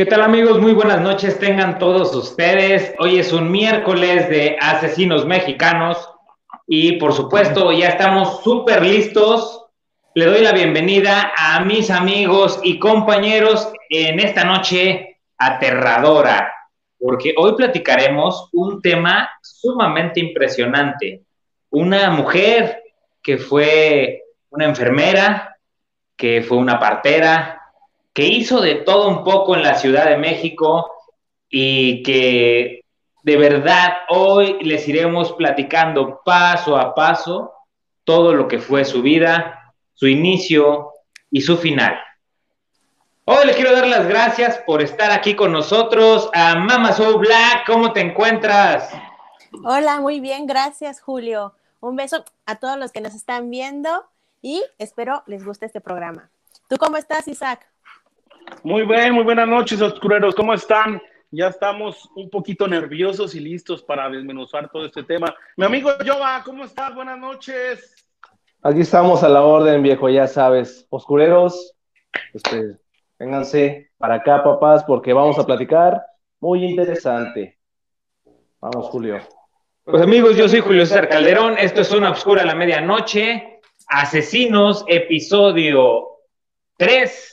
¿Qué tal amigos? Muy buenas noches tengan todos ustedes. Hoy es un miércoles de asesinos mexicanos y por supuesto ya estamos súper listos. Le doy la bienvenida a mis amigos y compañeros en esta noche aterradora, porque hoy platicaremos un tema sumamente impresionante. Una mujer que fue una enfermera, que fue una partera, que hizo de todo un poco en la Ciudad de México y que de verdad hoy les iremos platicando paso a paso todo lo que fue su vida, su inicio y su final. Hoy le quiero dar las gracias por estar aquí con nosotros. A Mama Soul Black, ¿cómo te encuentras? Hola, muy bien, gracias Julio. Un beso a todos los que nos están viendo y espero les guste este programa. ¿Tú cómo estás, Isaac? Muy bien, muy buenas noches, oscureros. ¿Cómo están? Ya estamos un poquito nerviosos y listos para desmenuzar todo este tema. Mi amigo Jova, ¿cómo estás? Buenas noches. Aquí estamos a la orden, viejo, ya sabes. Oscureros, este, vénganse para acá, papás, porque vamos a platicar muy interesante. Vamos, Julio. Pues amigos, yo soy Julio César Calderón. Esto es Una Obscura a la Medianoche. Asesinos, episodio 3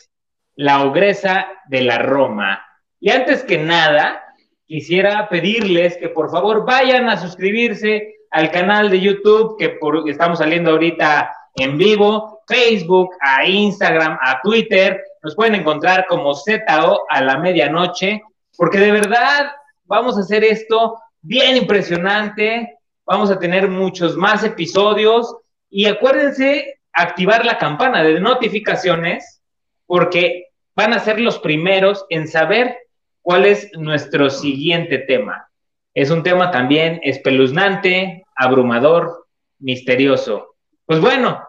la ogresa de la Roma. Y antes que nada, quisiera pedirles que por favor vayan a suscribirse al canal de YouTube que estamos saliendo ahorita en vivo, Facebook, a Instagram, a Twitter. Nos pueden encontrar como ZO a la medianoche, porque de verdad vamos a hacer esto bien impresionante. Vamos a tener muchos más episodios y acuérdense activar la campana de notificaciones porque van a ser los primeros en saber cuál es nuestro siguiente tema. Es un tema también espeluznante, abrumador, misterioso. Pues bueno,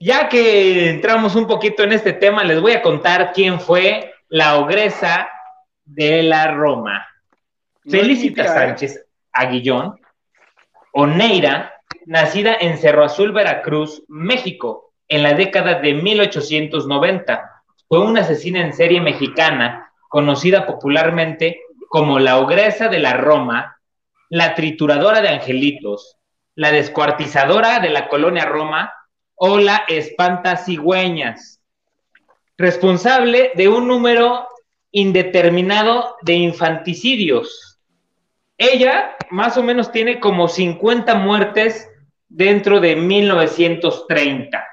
ya que entramos un poquito en este tema, les voy a contar quién fue la ogresa de la Roma. Felicita ¿eh? Sánchez Aguillón, Oneira, nacida en Cerro Azul, Veracruz, México, en la década de 1890 fue una asesina en serie mexicana conocida popularmente como la ogresa de la Roma, la trituradora de angelitos, la descuartizadora de la colonia Roma o la espanta cigüeñas, responsable de un número indeterminado de infanticidios. Ella más o menos tiene como 50 muertes dentro de 1930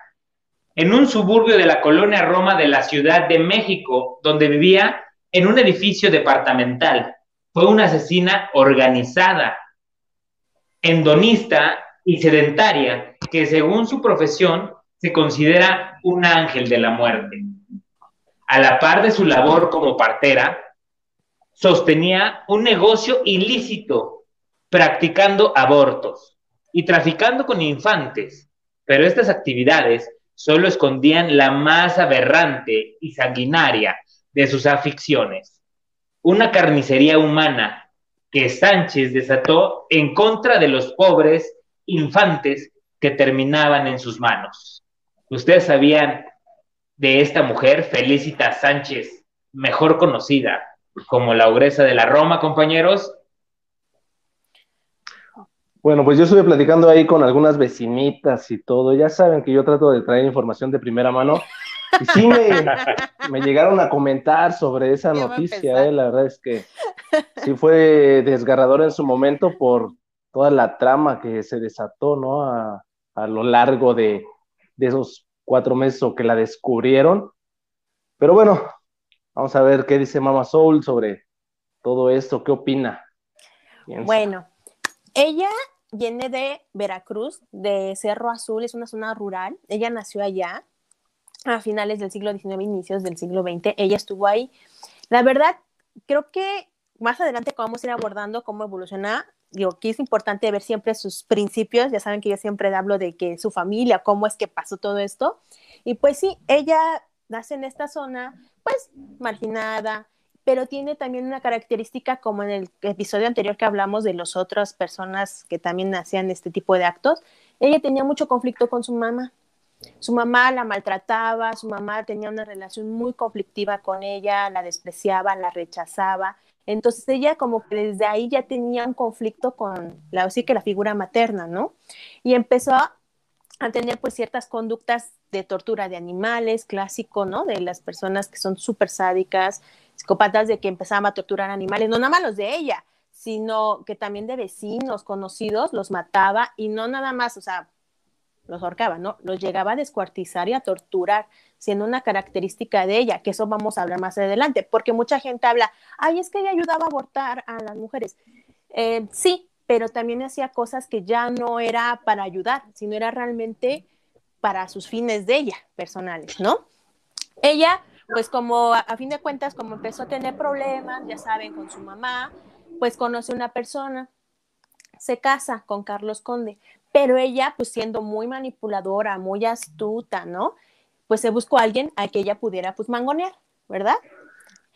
en un suburbio de la colonia Roma de la Ciudad de México, donde vivía en un edificio departamental. Fue una asesina organizada, endonista y sedentaria, que según su profesión se considera un ángel de la muerte. A la par de su labor como partera, sostenía un negocio ilícito, practicando abortos y traficando con infantes, pero estas actividades solo escondían la más aberrante y sanguinaria de sus aficiones, una carnicería humana que Sánchez desató en contra de los pobres infantes que terminaban en sus manos. Ustedes sabían de esta mujer, Felicita Sánchez, mejor conocida como la ogresa de la Roma, compañeros, bueno, pues yo estuve platicando ahí con algunas vecinitas y todo. Ya saben que yo trato de traer información de primera mano. Y sí me, llegaron a comentar sobre esa noticia, eh, la verdad es que sí fue desgarrador en su momento por toda la trama que se desató, ¿no? A, lo largo de, esos cuatro meses o que la descubrieron. Pero bueno, vamos a ver qué dice Mama Soul sobre todo esto, qué opina. Bueno, ella viene de Veracruz, de Cerro Azul, es una zona rural. Ella nació allá a finales del siglo XIX, inicios del siglo XX. Ella estuvo ahí. La verdad, creo que más adelante vamos a ir abordando cómo evoluciona. Digo, que es importante ver siempre sus principios. Ya saben que yo siempre hablo de que su familia, cómo es que pasó todo esto. Y pues sí, ella nace en esta zona, pues marginada, pero tiene también una característica como en el episodio anterior que hablamos de las otras personas que también hacían este tipo de actos. Ella tenía mucho conflicto con su mamá. Su mamá la maltrataba, su mamá tenía una relación muy conflictiva con ella, la despreciaba, la rechazaba. Entonces ella como que desde ahí ya tenía un conflicto con la, sí que la figura materna, ¿no? Y empezó a, tener pues ciertas conductas de tortura de animales, clásico, ¿no? De las personas que son súper sádicas, psicópatas de que empezaban a torturar animales, no nada más los de ella, sino que también de vecinos, conocidos, los mataba y no nada más, o sea, los ahorcaba, ¿no? Los llegaba a descuartizar y a torturar, siendo una característica de ella, que eso vamos a hablar más adelante, porque mucha gente habla, ay, es que ella ayudaba a abortar a las mujeres. Eh, sí, pero también hacía cosas que ya no era para ayudar, sino era realmente para sus fines de ella, personales, ¿no? Ella, pues como a, fin de cuentas, como empezó a tener problemas, ya saben, con su mamá, pues conoce una persona, se casa con Carlos Conde, pero ella, pues siendo muy manipuladora, muy astuta, ¿no? Pues se buscó a alguien a que ella pudiera, pues, mangonear, ¿verdad?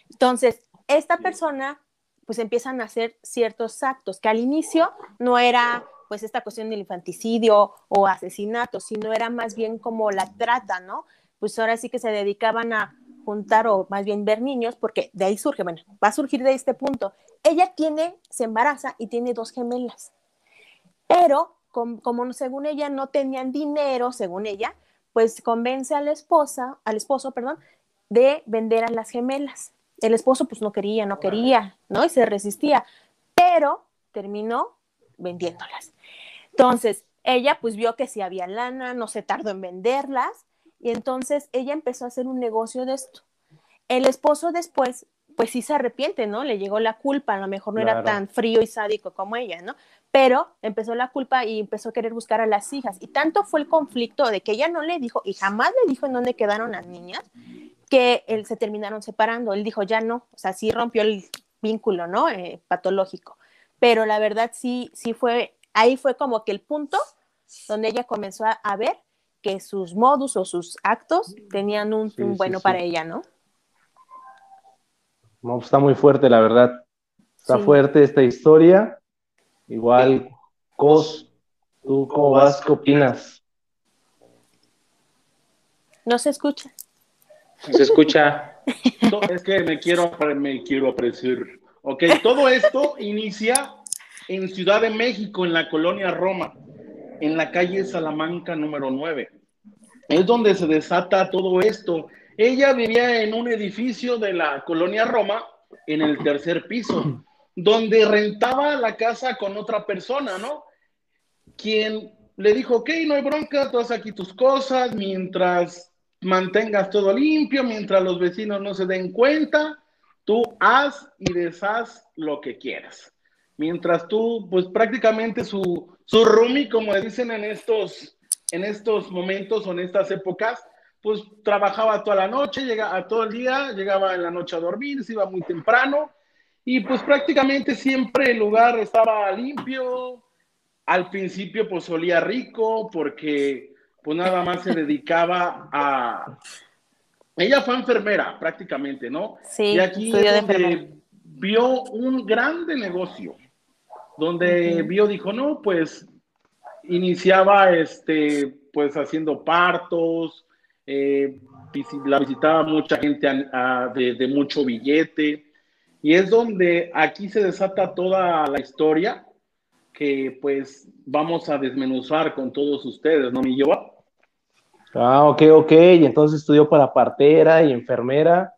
Entonces, esta persona, pues empiezan a hacer ciertos actos que al inicio no era, pues, esta cuestión del infanticidio o asesinato, sino era más bien como la trata, ¿no? Pues ahora sí que se dedicaban a juntar o más bien ver niños, porque de ahí surge, bueno, va a surgir de este punto. Ella tiene, se embaraza y tiene dos gemelas, pero como, según ella no tenían dinero, según ella, pues convence a la esposa, al esposo, perdón, de vender a las gemelas. El esposo pues no quería, no quería, ¿no? Y se resistía, pero terminó vendiéndolas. Entonces, ella pues vio que si había lana, no se tardó en venderlas, y entonces ella empezó a hacer un negocio de esto. El esposo después, pues sí se arrepiente, ¿no? Le llegó la culpa, a lo mejor no era tan frío y sádico como ella, ¿no? pero empezó la culpa y empezó a querer buscar a las hijas. Y tanto fue el conflicto de que ella no le dijo y jamás le dijo en dónde quedaron las niñas, que él se terminaron separando. Él dijo, ya no, o sea, sí rompió el vínculo, ¿no? Eh, patológico. Pero la verdad sí, sí fue, ahí fue como que el punto donde ella comenzó a, ver que sus modus o sus actos tenían un, bueno para ella, ¿no? No, pues está muy fuerte, la verdad. Está fuerte esta historia. Igual, Cos, ¿tú cómo vas? ¿Qué opinas? No se escucha. Se escucha. es que me quiero, me quiero apreciar. Ok, todo esto inicia en Ciudad de México, en la colonia Roma, en la calle Salamanca número 9. Es donde se desata todo esto. Ella vivía en un edificio de la colonia Roma, en el tercer piso donde rentaba la casa con otra persona, ¿no? Quien le dijo, ok, no hay bronca, tú haz aquí tus cosas mientras mantengas todo limpio, mientras los vecinos no se den cuenta, tú haz y deshaz lo que quieras. Mientras tú, pues prácticamente su, su roomie, como dicen en estos, en estos momentos o en estas épocas, pues trabajaba toda la noche, llegaba todo el día, llegaba en la noche a dormir, se iba muy temprano y pues prácticamente siempre el lugar estaba limpio. Al principio pues olía rico porque pues nada más se dedicaba a... Ella fue enfermera prácticamente, ¿no? Sí, y aquí vio un grande negocio, donde vio, dijo, no, pues iniciaba este, pues haciendo partos, eh, la visitaba mucha gente de, de mucho billete, y es donde aquí se desata toda la historia que pues vamos a desmenuzar con todos ustedes, ¿no, mi Yoba? Ah, ok, ok. Y entonces estudió para partera y enfermera.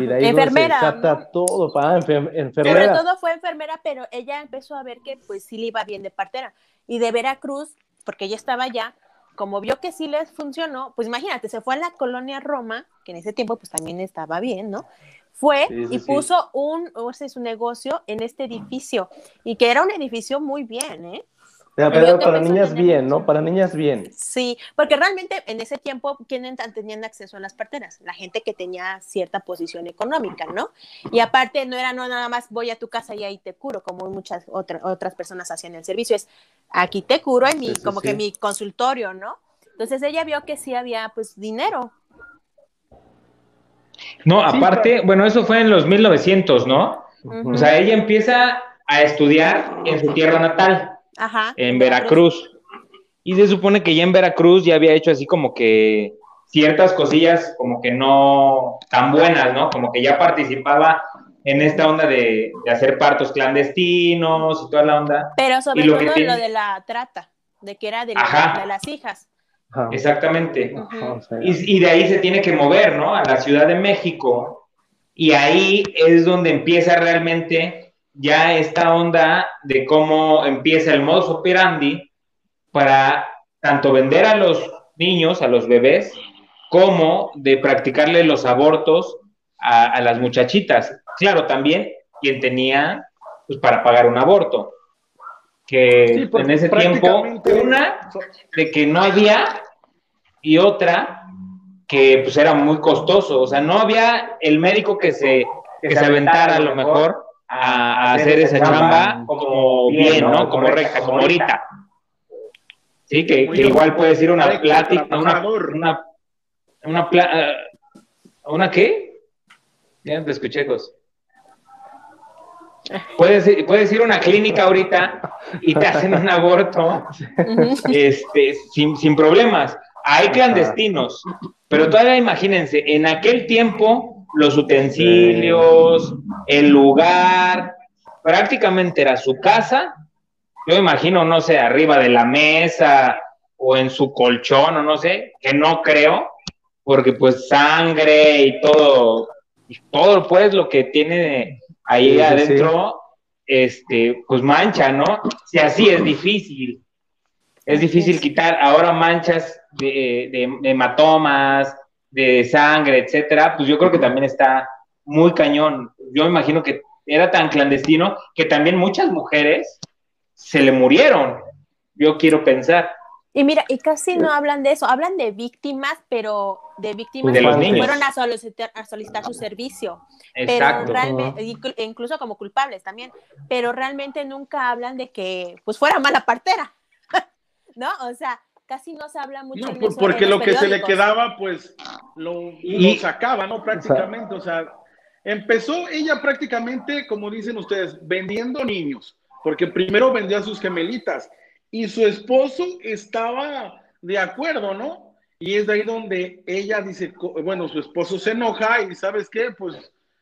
Y de ahí enfermera, se desata todo para enfermera. Sobre todo fue enfermera, pero ella empezó a ver que pues sí le iba bien de partera. Y de Veracruz, porque ella estaba allá, como vio que sí les funcionó, pues imagínate, se fue a la colonia Roma, que en ese tiempo pues también estaba bien, ¿no? fue y puso un, o sea, su negocio en este edificio y que era un edificio muy bien, ¿eh? Pero para niñas bien, ¿no? Para niñas bien. Sí, porque realmente en ese tiempo, ¿quiénes tenían acceso a las parteras? La gente que tenía cierta posición económica, ¿no? Y aparte no era no nada más voy a tu casa y ahí te curo, como muchas otras personas hacían el servicio, es aquí te curo en mi, como que mi consultorio, ¿no? Entonces ella vio que sí había pues dinero no, aparte, bueno, eso fue en los 1900, ¿no? O sea, ella empieza a estudiar en su tierra natal, en Veracruz. Y se supone que ya en Veracruz ya había hecho así como que ciertas cosillas como que no tan buenas, ¿no? Como que ya participaba en esta onda de, hacer partos clandestinos y toda la onda. Pero sobre todo lo de la trata, de que era de, de las hijas. Exactamente. y, y, de ahí se tiene que mover, ¿no? A la Ciudad de México. Y ahí es donde empieza realmente ya esta onda de cómo empieza el modus operandi para tanto vender a los niños, a los bebés, como de practicarle los abortos a, las muchachitas. Claro, también quien tenía pues, para pagar un aborto. Que en ese tiempo, una de que no había y otra que pues era muy costoso. O sea, no había el médico que se, que se aventara a lo mejor a, hacer esa chamba como bien, ¿no? Como recta, como ahorita. Sí, que, igual puede ser una plática, una, una, una, eh, ¿una qué? Ya te escuché, Jos. Puedes, puedes ir a una clínica ahorita y te hacen un aborto este, sin, sin problemas. Hay clandestinos, pero todavía imagínense, en aquel tiempo los utensilios, el lugar, prácticamente era su casa. Yo imagino, no sé, arriba de la mesa o en su colchón o no sé, que no creo, porque pues sangre y todo, y todo pues lo que tiene ahí adentro, este, pues mancha, ¿no? Si así es difícil, es difícil quitar ahora manchas de, de hematomas, de sangre, etcétera, pues yo creo que también está muy cañón. Yo imagino que era tan clandestino que también muchas mujeres se le murieron, yo quiero pensar. Y mira, y casi no hablan de eso, hablan de víctimas, pero de víctimas que fueron a solicitar, a solicitar, su servicio. Exacto. Pero realmente, incluso como culpables también, pero realmente nunca hablan de que pues fuera mala partera, ¿no? O sea, casi no se habla mucho. No, porque lo que se le quedaba, pues lo, lo sacaba, ¿no? Prácticamente, o sea, empezó ella prácticamente, como dicen ustedes, vendiendo niños porque primero vendía sus gemelitas y su esposo estaba de acuerdo, ¿no? Y es de ahí donde ella dice, bueno, su esposo se enoja y sabes qué, pues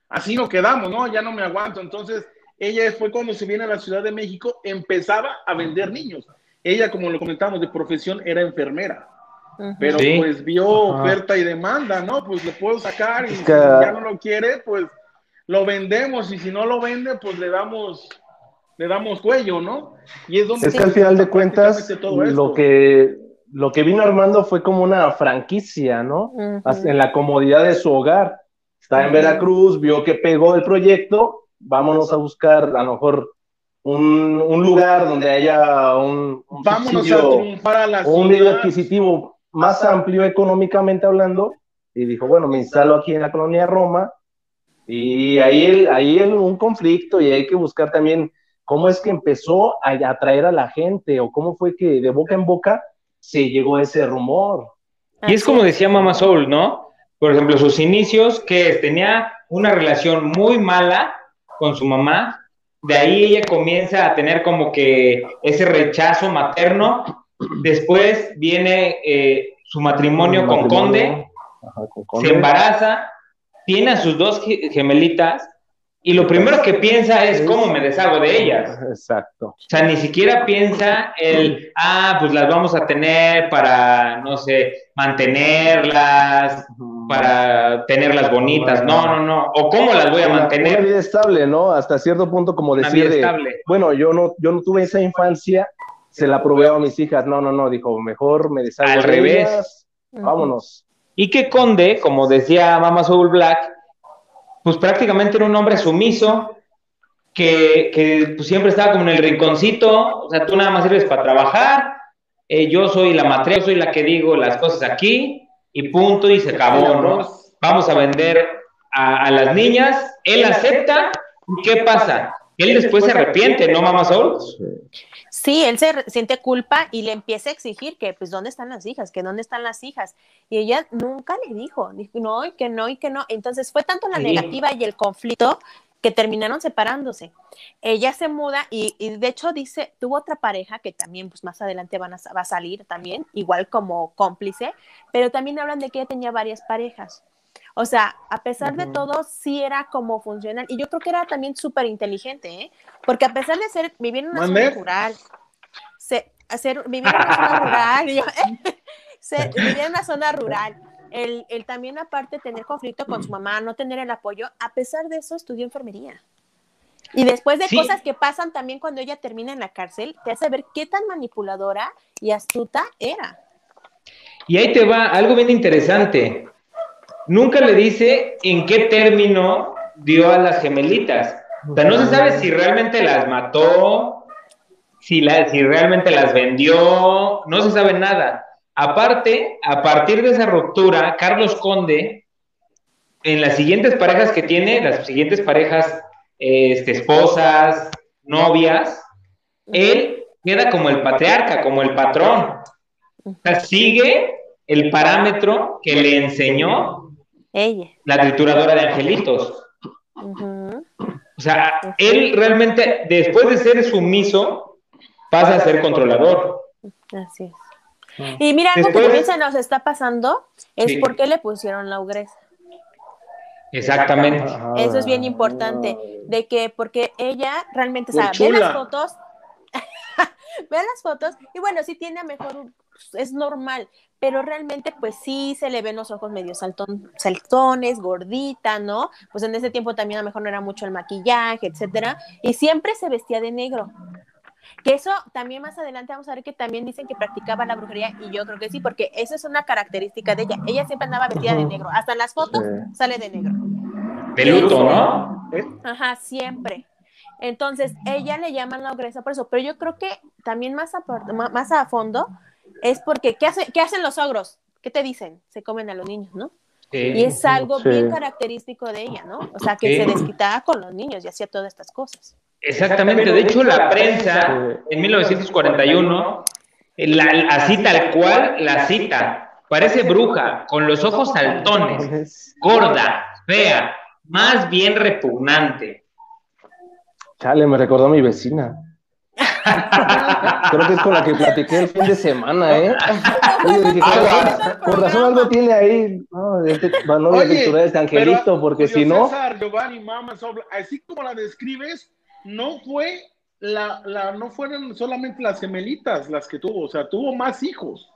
así no quedamos, ¿no? Ya no me aguanto. Entonces, ella fue cuando se viene a la Ciudad de México, empezaba a vender niños. Ella, como lo comentamos, de profesión era enfermera. Pero pues vio oferta y demanda, ¿no? Pues lo puedo sacar y si ya no lo quiere, pues lo vendemos y si no lo vende, pues le damos le damos cuello, ¿no? Y es donde... Es que al final de cuentas, lo que, lo que vino armando fue como una franquicia, ¿no? En la comodidad de su hogar. Está en Veracruz, vio que pegó el proyecto, vámonos a buscar a lo mejor un, lugar donde haya un, un vámonos a un medio adquisitivo más amplio económicamente hablando, y dijo, bueno, me instalo aquí en la colonia Roma, y ahí, ahí un conflicto, y hay que buscar también cómo es que empezó a atraer a la gente o cómo fue que de boca en boca se llegó a ese rumor. Y es como decía Mama Soul, ¿no? Por ejemplo, sus inicios, que tenía una relación muy mala con su mamá, de ahí ella comienza a tener como que ese rechazo materno, después viene eh, su matrimonio, con, Conde, con Conde, se embaraza, tiene a sus dos gemelitas, y lo primero que piensa es cómo me deshago de ellas. Exacto. O sea, ni siquiera piensa el, ah, pues las vamos a tener para, no sé, mantenerlas, para tenerlas bonitas. No, no, no. O cómo las voy a mantener. Una vida estable, ¿no? Hasta cierto punto, como decir, bueno, yo no, yo no tuve esa infancia, se la probé a mis hijas. No, no, no, dijo, mejor me deshago Al revés. Vámonos. Y que Conde, como decía Mama Soul Black, pues prácticamente era un hombre sumiso, que, pues, siempre estaba como en el rinconcito, o sea, tú nada más sirves para trabajar, eh, yo soy la matriz, yo soy la que digo las cosas aquí, y punto, y se acabó, ¿no? Vamos a vender a, las niñas, él acepta, ¿qué pasa? Él después se arrepiente, ¿no, mamá Sol? Sí, él se siente culpa y le empieza a exigir que, pues, ¿dónde están las hijas? Que dónde están las hijas. Y ella nunca le dijo, dijo, no, y que no, y que no. Entonces fue tanto la negativa y el conflicto que terminaron separándose. Ella se muda y, de hecho dice, tuvo otra pareja que también pues más adelante van a, va a salir también, igual como cómplice, pero también hablan de que ella tenía varias parejas. O sea, a pesar de todo, sí era como funcional. Y yo creo que era también súper inteligente, ¿eh? Porque a pesar de ser, vivir en una zona rural, hacer, vivir en una zona rural, vivir en una zona rural, el, el, también aparte tener conflicto con su mamá, no tener el apoyo, a pesar de eso estudió enfermería. Y después de cosas que pasan también cuando ella termina en la cárcel, te hace ver qué tan manipuladora y astuta era. Y ahí te va algo bien interesante. Nunca le dice en qué término dio a las gemelitas. O sea, no se sabe si realmente las mató, si, la, si realmente las vendió, no se sabe nada. Aparte, a partir de esa ruptura, Carlos Conde, en las siguientes parejas que tiene, las siguientes parejas, este, esposas, novias, él queda como el patriarca, como el patrón. O sea, sigue el parámetro que le enseñó Ella. la trituradora de angelitos. O sea, él realmente, después de ser sumiso, pasa a ser controlador. Así es. Y mira, algo que también se nos está pasando es por qué le pusieron la ugresa. Exactamente. Eso es bien importante, de que porque ella realmente, o sea, ve las fotos, ve las fotos y bueno, sí tiene mejor, es normal, pero realmente pues sí se le ven los ojos medio saltón, saltones, gordita, ¿no? Pues en ese tiempo también a lo mejor no era mucho el maquillaje, etcétera, y siempre se vestía de negro. Que eso también más adelante vamos a ver que también dicen que practicaba la brujería y yo creo que sí, porque eso es una característica de ella. Ella siempre andaba vestida de negro, hasta en las fotos sale de negro. De luto, ¿no? Ajá, siempre. Entonces, ella le llaman la ogresa por eso, pero yo creo que también más a, más a fondo es porque, ¿qué, hace, ¿qué hacen los ogros? ¿Qué te dicen? Se comen a los niños, ¿no? Y es algo bien característico de ella, ¿no? O sea, que se desquitaba con los niños y hacía todas estas cosas. Exactamente, de hecho la prensa en 1941, así tal cual la cita, parece bruja, con los ojos saltones, gorda, fea, más bien repugnante. Chale, me recordó a mi vecina. Creo que es con la que platiqué el fin de semana, ¿eh? Oye, por razón algo tiene ahí. No, este, no voy a de este angelito, porque si no. César, Giovanni, Mama, así como la describes, no fue la, la, no fueron solamente las gemelitas las que tuvo, o sea, tuvo más hijos.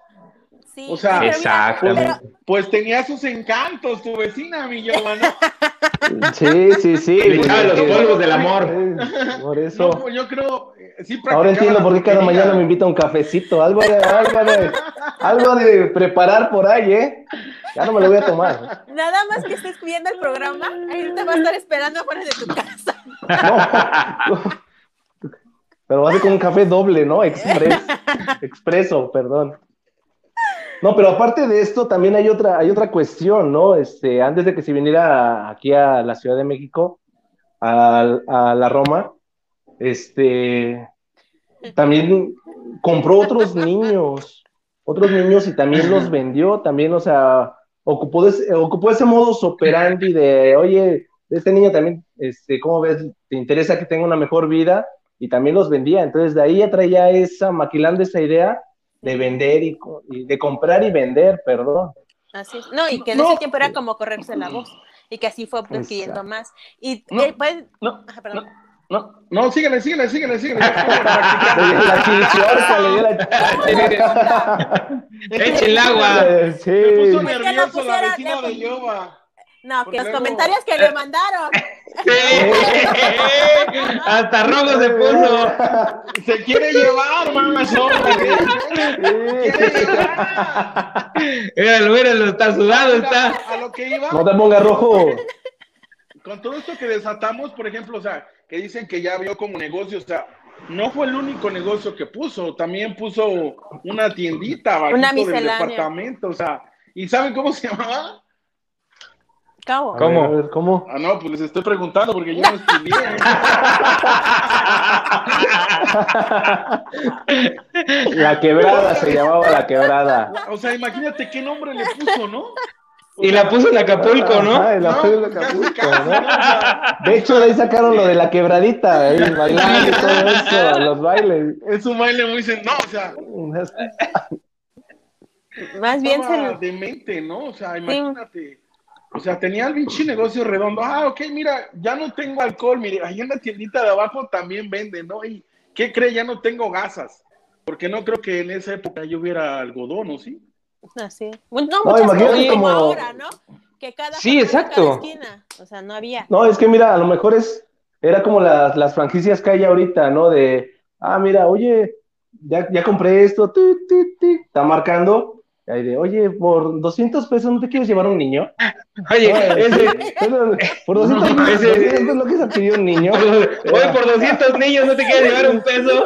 Sí, o sea, exacto. Pues, tenía sus encantos, tu vecina, mi Giovanna. Sí, sí, sí. Echaba los polvos del amor. por eso. No, yo creo, eh, sí Ahora entiendo por qué cada mañana me invita a un cafecito, algo de, algo de, algo de preparar por ahí, ¿eh? Ya no me lo voy a tomar. Nada más que estés viendo el programa, ahí te va a estar esperando afuera de tu casa. No. Pero va a un café doble, ¿no? Express. Expreso, perdón. No, pero aparte de esto, también hay otra, hay otra cuestión, ¿no? Este, antes de que se viniera aquí a la Ciudad de México, a, la Roma, este, también compró otros niños, otros niños y también los vendió, también, o sea, ocupó, ocupó ese modus operandi de, oye, este niño también, este, ¿cómo ves? ¿Te interesa que tenga una mejor vida? Y también los vendía. Entonces, de ahí ya traía esa, maquilando esa idea de vender y, de comprar y vender, perdón. Así es. No, y que en ese tiempo era como correrse la voz y que así fue adquiriendo más. Y no, después, no, perdón. No, no, síguele, síguele, síguele, síguele. Eche el agua. Sí. Me puso nervioso la vecina de Yoba. No, que los comentarios que le mandaron. Hasta rojo se puso. Se quiere llevar, mamá. quiere llevar. Míralo, míralo, está sudado, está. A lo que iba. No te pongas rojo. Con todo esto que desatamos, por ejemplo, o sea, que dicen que ya vio como negocio, o sea, no fue el único negocio que puso, también puso una tiendita una del departamento, o sea, ¿y saben cómo se llamaba? ¿Cómo? ¿Cómo? A ver, ¿cómo? Ah, no, pues les estoy preguntando porque yo no estudié. la quebrada se llamaba la quebrada. O sea, imagínate qué nombre le puso, ¿no? Y la puso en Acapulco, ¿no? Ajá, y la No, puso en Acapulco, ¿no? De hecho, de ahí sacaron lo de la quebradita, ahí, bailando y todo eso, los bailes. Es un baile muy... sen- No, o sea, Más bien se demente, ¿no? O sea, imagínate. O sea, tenía el pinche negocio redondo. Ah, ok, mira, ya no tengo alcohol. Mire, ahí en la tiendita de abajo también venden, ¿no? ¿Y qué cree? Ya no tengo gasas. Porque no creo que en esa época yo hubiera algodón, ¿o sí? Así. Bueno, no, No, muchas imagínate cosas como ahora, ¿no? Que cada Sí, exacto. cada esquina. O sea, no había. No, es que mira, a lo mejor es, era como las, las franquicias que hay ahorita, ¿no? De, ah, mira, oye, ya, ya compré esto, ti, ti, ti, está marcando, y ahí de, oye, por 200 pesos, ¿no te quieres llevar un niño? Oye, ese, por 200 pesos, Ese- 200 pesos no quieres adquirir un niño. Oye, por 200 niños, ¿no te quieres llevar un peso?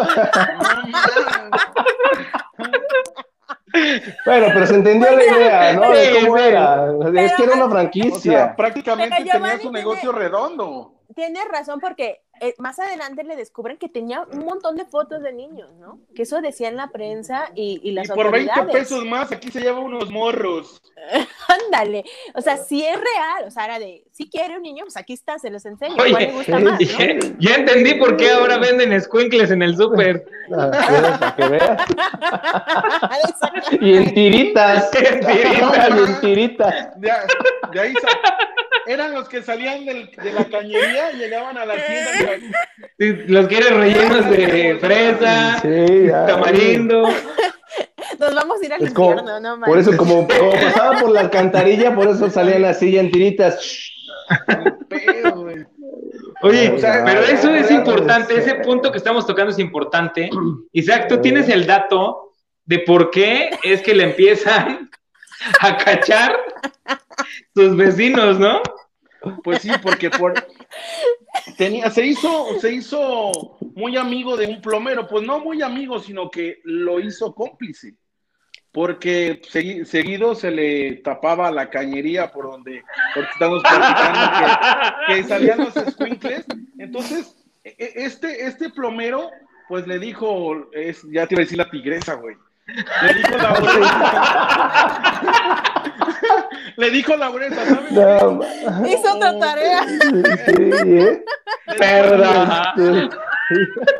Bueno, pero se entendió la idea, ¿no? De cómo era. Es que era una O franquicia. sea, prácticamente Pero Giovanni tenía su negocio redondo. Tienes razón porque eh, más adelante le descubren que tenía un montón de fotos de niños, ¿no? Que eso decía en la prensa y, y las Y por 20 autoridades. pesos más, aquí se lleva unos morros. Ándale. O sea, si es real. O sea, era de, si quiere un niño, pues aquí está, se los enseño. Oye, ¿Cuál le gusta sí, más, sí. no? Ya, ya entendí por qué ahora venden squinkles en el súper. Ah, sí, para que veas. Exacto. Y en tiritas. En tiritas. Y en tiritas. De, de ahí eran los que salían del- de la cañería, llegaban a la tienda. Los quieres rellenos de fresa, Sí, ya. Nos tamarindo. vamos a ir al Es como, infierno, no por eso, como, como pasaba por la alcantarilla, por eso salían así ya en tiritas. Pedo, güey. Oye, O sea, pero eso es importante, ese punto que estamos tocando es importante. Isaac, tú tienes el dato de por qué es que le empiezan a cachar sus vecinos, ¿no? Pues sí, porque por tenía, se hizo, se hizo muy amigo de un plomero, pues no muy amigo, sino que lo hizo cómplice. Porque segui- seguido se le tapaba la cañería por donde, estamos platicando que, que salían los squinkles. Entonces, e- e- este, este plomero, pues le dijo, es, ya te iba a decir la tigresa, güey. Le dijo la Le dijo Laurenta, ¿sabes? No, Hizo otra tarea. sí, ¿eh? Perdón.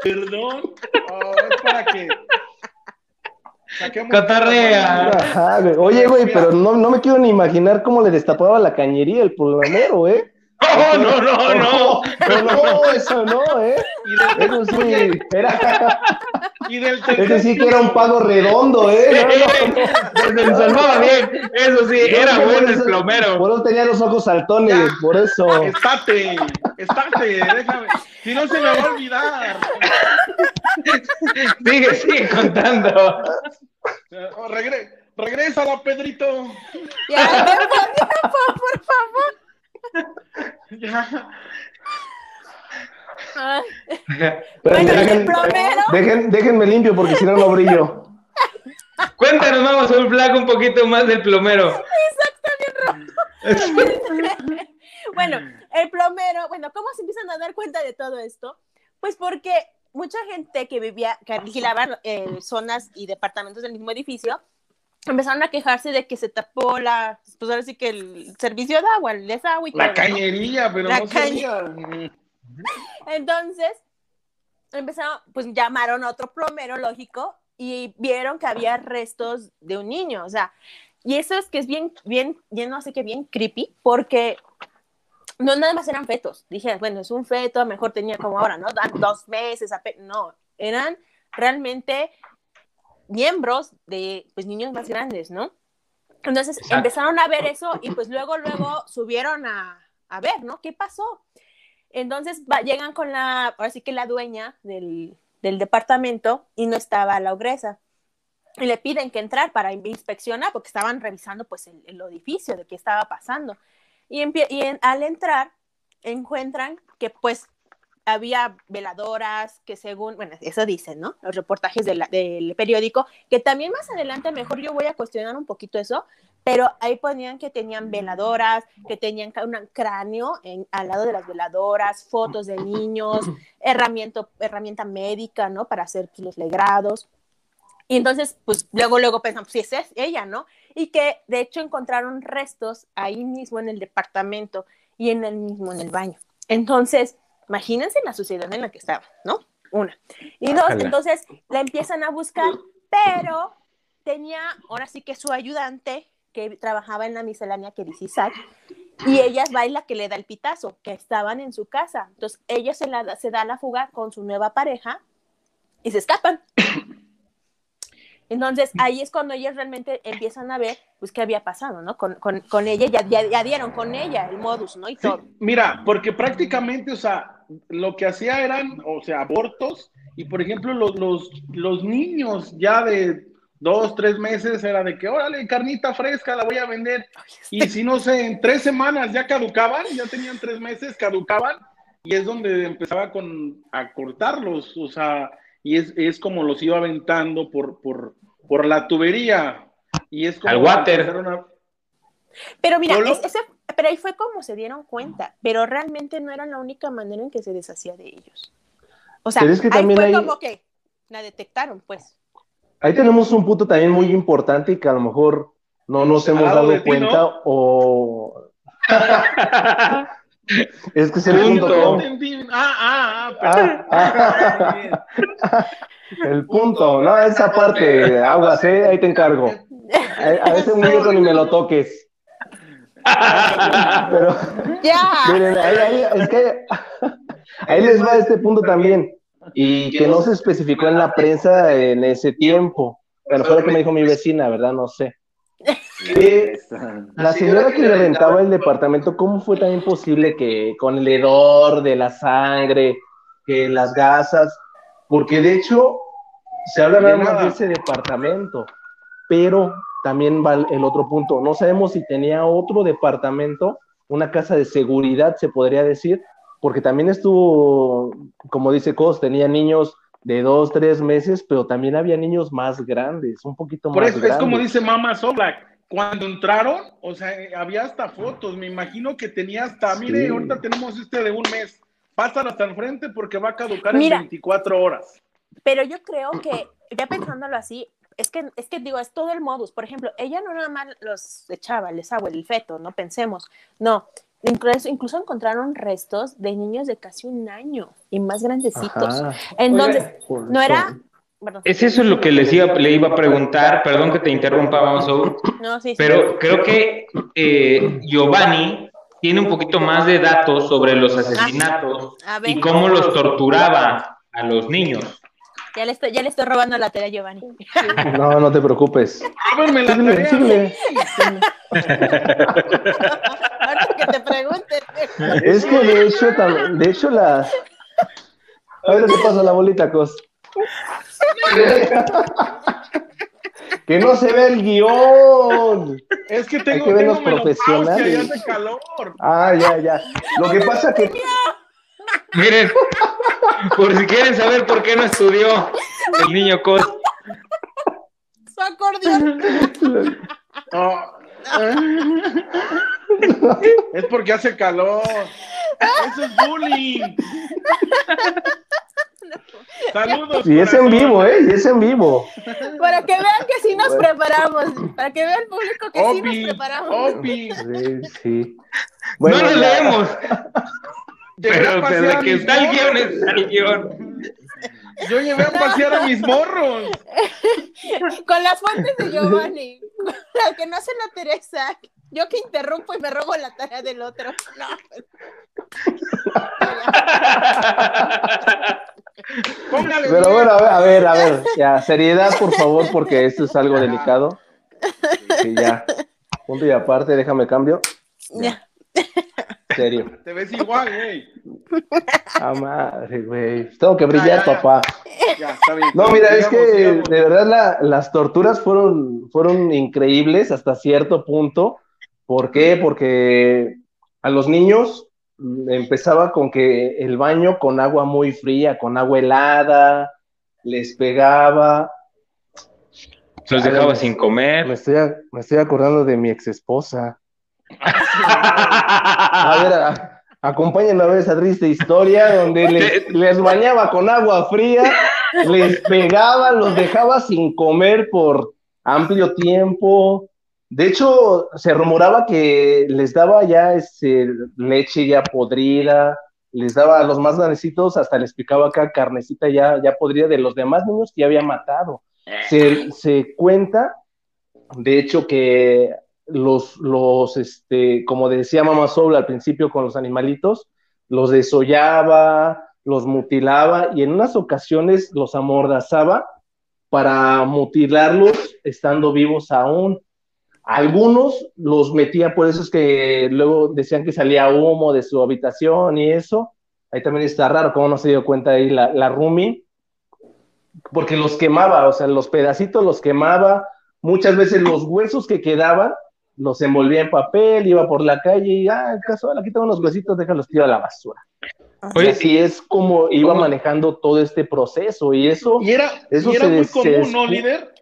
Perdón. Oh, es para que. Cotorrea. Oye, güey, pero no, no me quiero ni imaginar cómo le destapaba la cañería el plomero, ¿eh? No, no, no, no. No, no, eso no, ¿eh? Y del, Eso sí, era, y del ese tercer sí que era un pago redondo, ¿eh? No, no, no. Se ensarmaba bien. Eso sí, era bueno el plomero. Por eso tenía los ojos saltones, Ya. por eso. Estate, estate, déjame. Si no se me va a olvidar. Sigue, sigue contando. Oh, regre- regrésala, Pedrito. Ya, por favor. Ya. Ay, Espérenme, Bueno, dejen- el plomero. dejen- déjenme limpio porque si no, no brillo. Cuéntanos, vamos a un flag un poquito más del plomero. Bueno, el plomero, bueno, ¿cómo se empiezan a dar cuenta de todo esto? Pues porque mucha gente que vivía, que vigilaba eh, zonas y departamentos del mismo edificio, empezaron a quejarse de que se tapó la, pues ahora sí que el servicio de agua, el desagüe y La cañería, pero La no sabía. Entonces, empezaron, pues llamaron a otro plomero, lógico, y vieron que había restos de un niño, o sea, y eso es que es bien, bien, bien, no sé qué, bien creepy, porque no nada más eran fetos. Dije, bueno, es un feto, a lo mejor tenía como ahora, ¿no? Dan dos meses, no, eran realmente miembros de, pues, niños más grandes, ¿no? Entonces Exacto. empezaron a ver eso y pues luego, luego subieron a, a ver, ¿no? ¿Qué pasó? Entonces va- llegan con la, ahora sí que la dueña del, del departamento y no estaba la ogresa. Y le piden que entrar para inspeccionar porque estaban revisando pues el, el edificio de qué estaba pasando. Y, empie- y en- al entrar encuentran que pues había veladoras que según, bueno, eso dicen, ¿no? Los reportajes de la- del periódico, que también más adelante mejor yo voy a cuestionar un poquito eso, pero ahí ponían que tenían veladoras, que tenían un cráneo en- al lado de las veladoras, fotos de niños, herramienta, herramienta médica, ¿no? Para hacer los legrados. Y entonces, pues luego, luego pensamos, si es ella, ¿no? Y que de hecho encontraron restos ahí mismo en el departamento y en el mismo en el baño. Entonces, imagínense la suciedad en la que estaba, ¿no? Una. Y dos, entonces la empiezan a buscar, pero tenía ahora sí que su ayudante que trabajaba en la miscelánea que dice Isaac, y ella la que le da el pitazo, que estaban en su casa. Entonces ella se, la, se da la fuga con su nueva pareja y se escapan. Entonces ahí es cuando ellas realmente empiezan a ver pues qué había pasado, ¿no? Con, con, con ella, ya, ya, dieron con ella el modus, ¿no? Y todo. Mira, porque prácticamente, o sea, lo que hacía eran, o sea, abortos, y por ejemplo, los, los, los niños ya de dos, tres meses era de que, órale, carnita fresca, la voy a vender. Y si no sé, en tres semanas ya caducaban, ya tenían tres meses, caducaban, y es donde empezaba con, a cortarlos, o sea, y es, es como los iba aventando por, por, por la tubería. Y es como Al water. Pero mira, ese, pero ahí fue como se dieron cuenta, pero realmente no era la única manera en que se deshacía de ellos. O sea, ahí fue como que la detectaron, pues. Ahí tenemos un punto también muy importante y que a lo mejor no nos hemos dado cuenta o... es que se el punto. Ah, ah, ah, ah, el punto, no, esa parte, aguas, ¿eh? ahí te encargo. A, veces muy bien ni me lo toques. Pero, ya. Miren, ahí, ahí, es que ahí les va este punto también y que no se especificó en la prensa en ese tiempo. Bueno, fue lo que me dijo mi vecina, ¿verdad? No sé. la señora que le rentaba el departamento, ¿cómo fue también posible que con el hedor de la sangre, que las gasas, porque de hecho se habla nada más de ese departamento, pero también va el otro punto, no sabemos si tenía otro departamento, una casa de seguridad, se podría decir, porque también estuvo, como dice Cos, tenía niños de dos, tres meses, pero también había niños más grandes, un poquito más grandes. Eso es como dice Mama Soblak, cuando entraron, o sea, había hasta fotos, me imagino que tenía hasta, mire, ahorita tenemos este de un mes, pásalo hasta enfrente porque va a caducar en 24 horas. Pero yo creo que, ya pensándolo así, es que, es que digo, es todo el modus. Por ejemplo, ella no nada más los echaba, les agua, el feto, no pensemos. No, Incluso, incluso, encontraron restos de niños de casi un año y más grandecitos. Entonces, no era... Es eso lo que les iba, le iba a preguntar, perdón que te interrumpa, vamos no, sí, pero creo que eh, Giovanni tiene un poquito más de datos sobre los asesinatos y cómo los torturaba a los niños. Ya le estoy, ya le estoy robando la tarea a Giovanni. No, no te preocupes. la tarea. que te pregunten. Es que de hecho, de hecho las... A ver qué pasa la bolita, Cos. que no se ve el guion. Es que tengo, Hay que los profesionales. calor. Ah, ya, ya. Lo que pasa que... Miren, por si quieren saber por qué no estudió el niño Cos. Su acordeón. Es porque hace calor. Eso es bullying. Saludos. Y es en vivo, ¿eh? Y es en vivo. Para que vean que sí nos preparamos. Para que vean el público que sí nos preparamos. Opi. Sí, sí. Bueno, no lo leemos. Pero desde que está el guion, está el guion. Yo llevé a pasear a mis morros. Con las fuentes de Giovanni. La que no hace la Teresa. Yo que interrumpo y me robo la tarea del otro. No. Pero bueno, a ver, a ver, ya, seriedad, por favor, porque esto es algo delicado. Sí, ya. Punto y aparte, déjame cambio. Ya. Serio. Te ves igual, güey. Ah, madre, güey. Tengo que brillar, papá. Ya, está bien. No, mira, es que de verdad las torturas fueron, fueron increíbles hasta cierto punto. ¿Por qué? Porque a los niños empezaba con que el baño con agua muy fría, con agua helada, les pegaba. Los dejaba sin comer. Me estoy, me estoy acordando de mi ex esposa. A ver, acompáñenme a ver esa triste historia donde les, bañaba con agua fría les pegaba, los dejaba sin comer por amplio tiempo. De hecho, se rumoraba que les daba ya este, leche ya podrida, les daba a los más grandecitos, hasta les picaba acá carnecita ya, ya podrida de los demás niños que ya había matado. Se cuenta, de hecho, que los, los, este, como decía Mamá Soul al principio con los animalitos, los desollaba, los mutilaba y en unas ocasiones los amordazaba para mutilarlos estando vivos aún. Algunos los metía, por eso es que luego decían que salía humo de su habitación y eso. Ahí también está raro cómo no se dio cuenta ahí la, la Rumi, porque los quemaba, o sea, los pedacitos los quemaba, muchas veces los huesos que quedaban los envolvía en papel, iba por la calle y, ah, casual, aquí tengo unos huesitos, déjalos tirar a la basura. Oye, y así es como iba manejando todo este proceso y eso... Y era, eso y era se- muy común, ¿no, líder?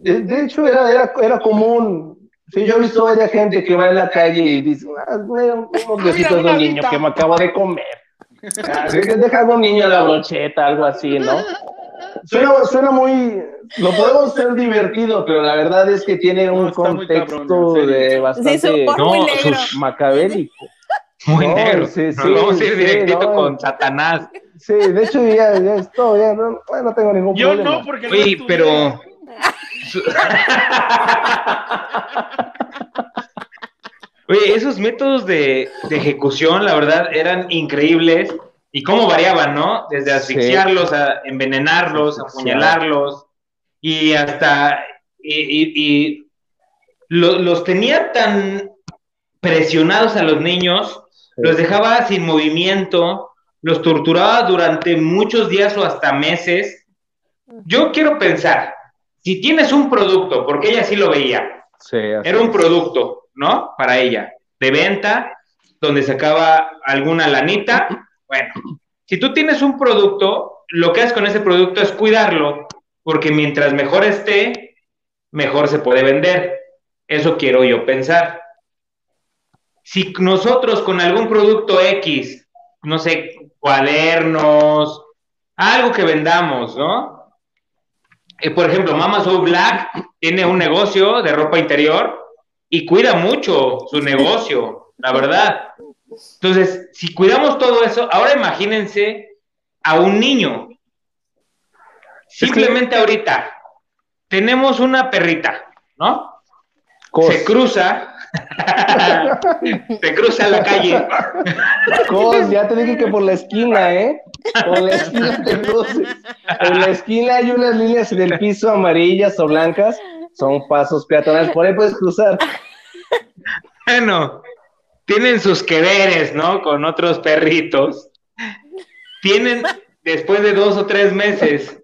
De, de hecho, era, era, era común. Sí, yo he visto varias gente que va en la calle y dice, ah, güey, unos besitos de un niño que me acabo de comer. Ah, Deja a un niño a la brocheta, algo así, ¿no? Suena, suena muy, lo podemos hacer divertido, pero la verdad es que tiene un No, contexto cabrón, de Sí, bastante No, muy negro. sus- macabélico. Muy No, negro. sí, Nos sí, vamos a ir sí, directito no. con Satanás. Sí, de hecho ya, ya es todo, ya no, no tengo ningún Yo problema. no, porque Oye, pero. Oye, esos métodos de, de ejecución, la verdad, eran increíbles. Y cómo variaban, ¿no? Desde Sí. asfixiarlos, a envenenarlos, Asfixiar. apuñalarlos. Y hasta. Y, y- y lo- los tenía tan presionados a los niños, los dejaba sin movimiento, los torturaba durante muchos días o hasta meses. Yo quiero pensar, si tienes un producto, porque ella sí lo veía, Sí, así era un producto, ¿no? Para ella, de venta, donde sacaba alguna lanita. Bueno, si tú tienes un producto, lo que haces con ese producto es cuidarlo, porque mientras mejor esté, mejor se puede vender. Eso quiero yo pensar. Si nosotros con algún producto X, no sé, cuadernos, algo que vendamos, ¿no? Eh, por ejemplo, Mama Soul Black tiene un negocio de ropa interior y cuida mucho su negocio, la verdad. Entonces, si cuidamos todo eso, ahora imagínense a un niño. Simplemente ahorita tenemos una perrita, ¿no? Cos, Se cruza, se cruza la calle. Cos, ya te dije que por la esquina, ¿eh? Por la esquina te cruces. En la esquina hay unas líneas en el piso amarillas o blancas, son pasos peatonales, por ahí puedes cruzar. Bueno, tienen sus que veres, ¿no? Con otros perritos. Tienen, después de dos o tres meses,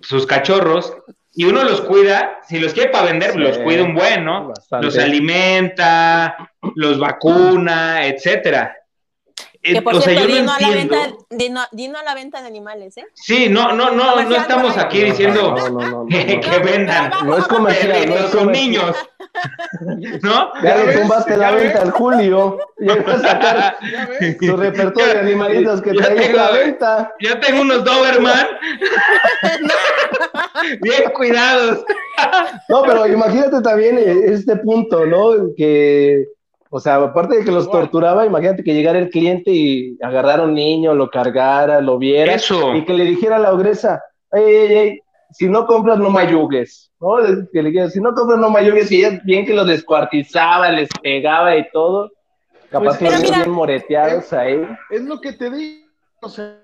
sus cachorros, y uno los cuida, si los quiere para vender, Sí, los cuida un buen, ¿no? bastante. Los alimenta, los vacuna, etcétera. Que Eh, por o sea, cierto, yo no Dino, a la venta, Dino, Dino a la venta de animales, ¿eh? Sí, no, no, no, no estamos ¿no? aquí diciendo No, no, no, no, que, no. que vendan No es comercial, no es comercial. niños, ¿no? Ya ¿Ya le tumbaste la ¿Ya venta al Julio. Ya iba a sacar ¿Ya su repertorio de animalitos que Ya traía a tengo- la venta. Yo tengo unos Doberman bien cuidados. No, pero imagínate también eh, este punto, ¿no? Que, o sea, aparte de que los torturaba, imagínate que llegara el cliente y agarrara a un niño, lo cargara, lo viera Eso. y que le dijera a la ogresa, ey, ey, ey, si no compras no me ayugues, ¿no? Que le dijera, si no compras no me ayugues, y ella bien que los descuartizaba, les pegaba y todo, capaz Pues, que los pero hizo mira- bien moreteados ahí. Es lo que te digo. O sea,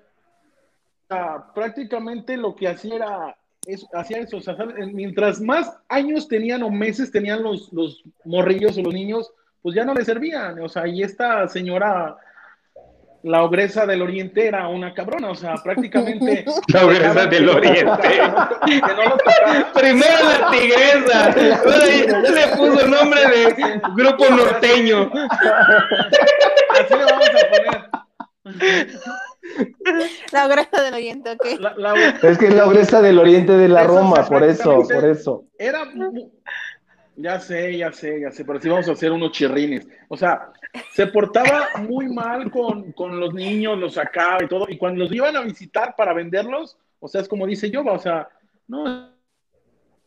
prácticamente lo que hacía era es- hacía eso. O sea, ¿sabes? mientras más años tenían o meses tenían los, los morrillos o los niños, pues ya no les servían. O sea, y esta señora, la ogresa del oriente, era una cabrona. O sea, prácticamente. La ogresa del oriente. que no lo tocaba. Primero la tigresa. Le puso nombre de grupo norteño. Así le vamos a poner. La grasa del oyente, ok. La- la- Es que es la ogresa del oriente de la Roma, por eso, prácticamente- por eso. era ya sé, ya sé, ya sé, pero sí vamos a hacer unos chirrines. O sea, se portaba muy mal con, con los niños, los sacaba y todo, y cuando los iban a visitar para venderlos, O sea, es como dice Yoba, o sea, no,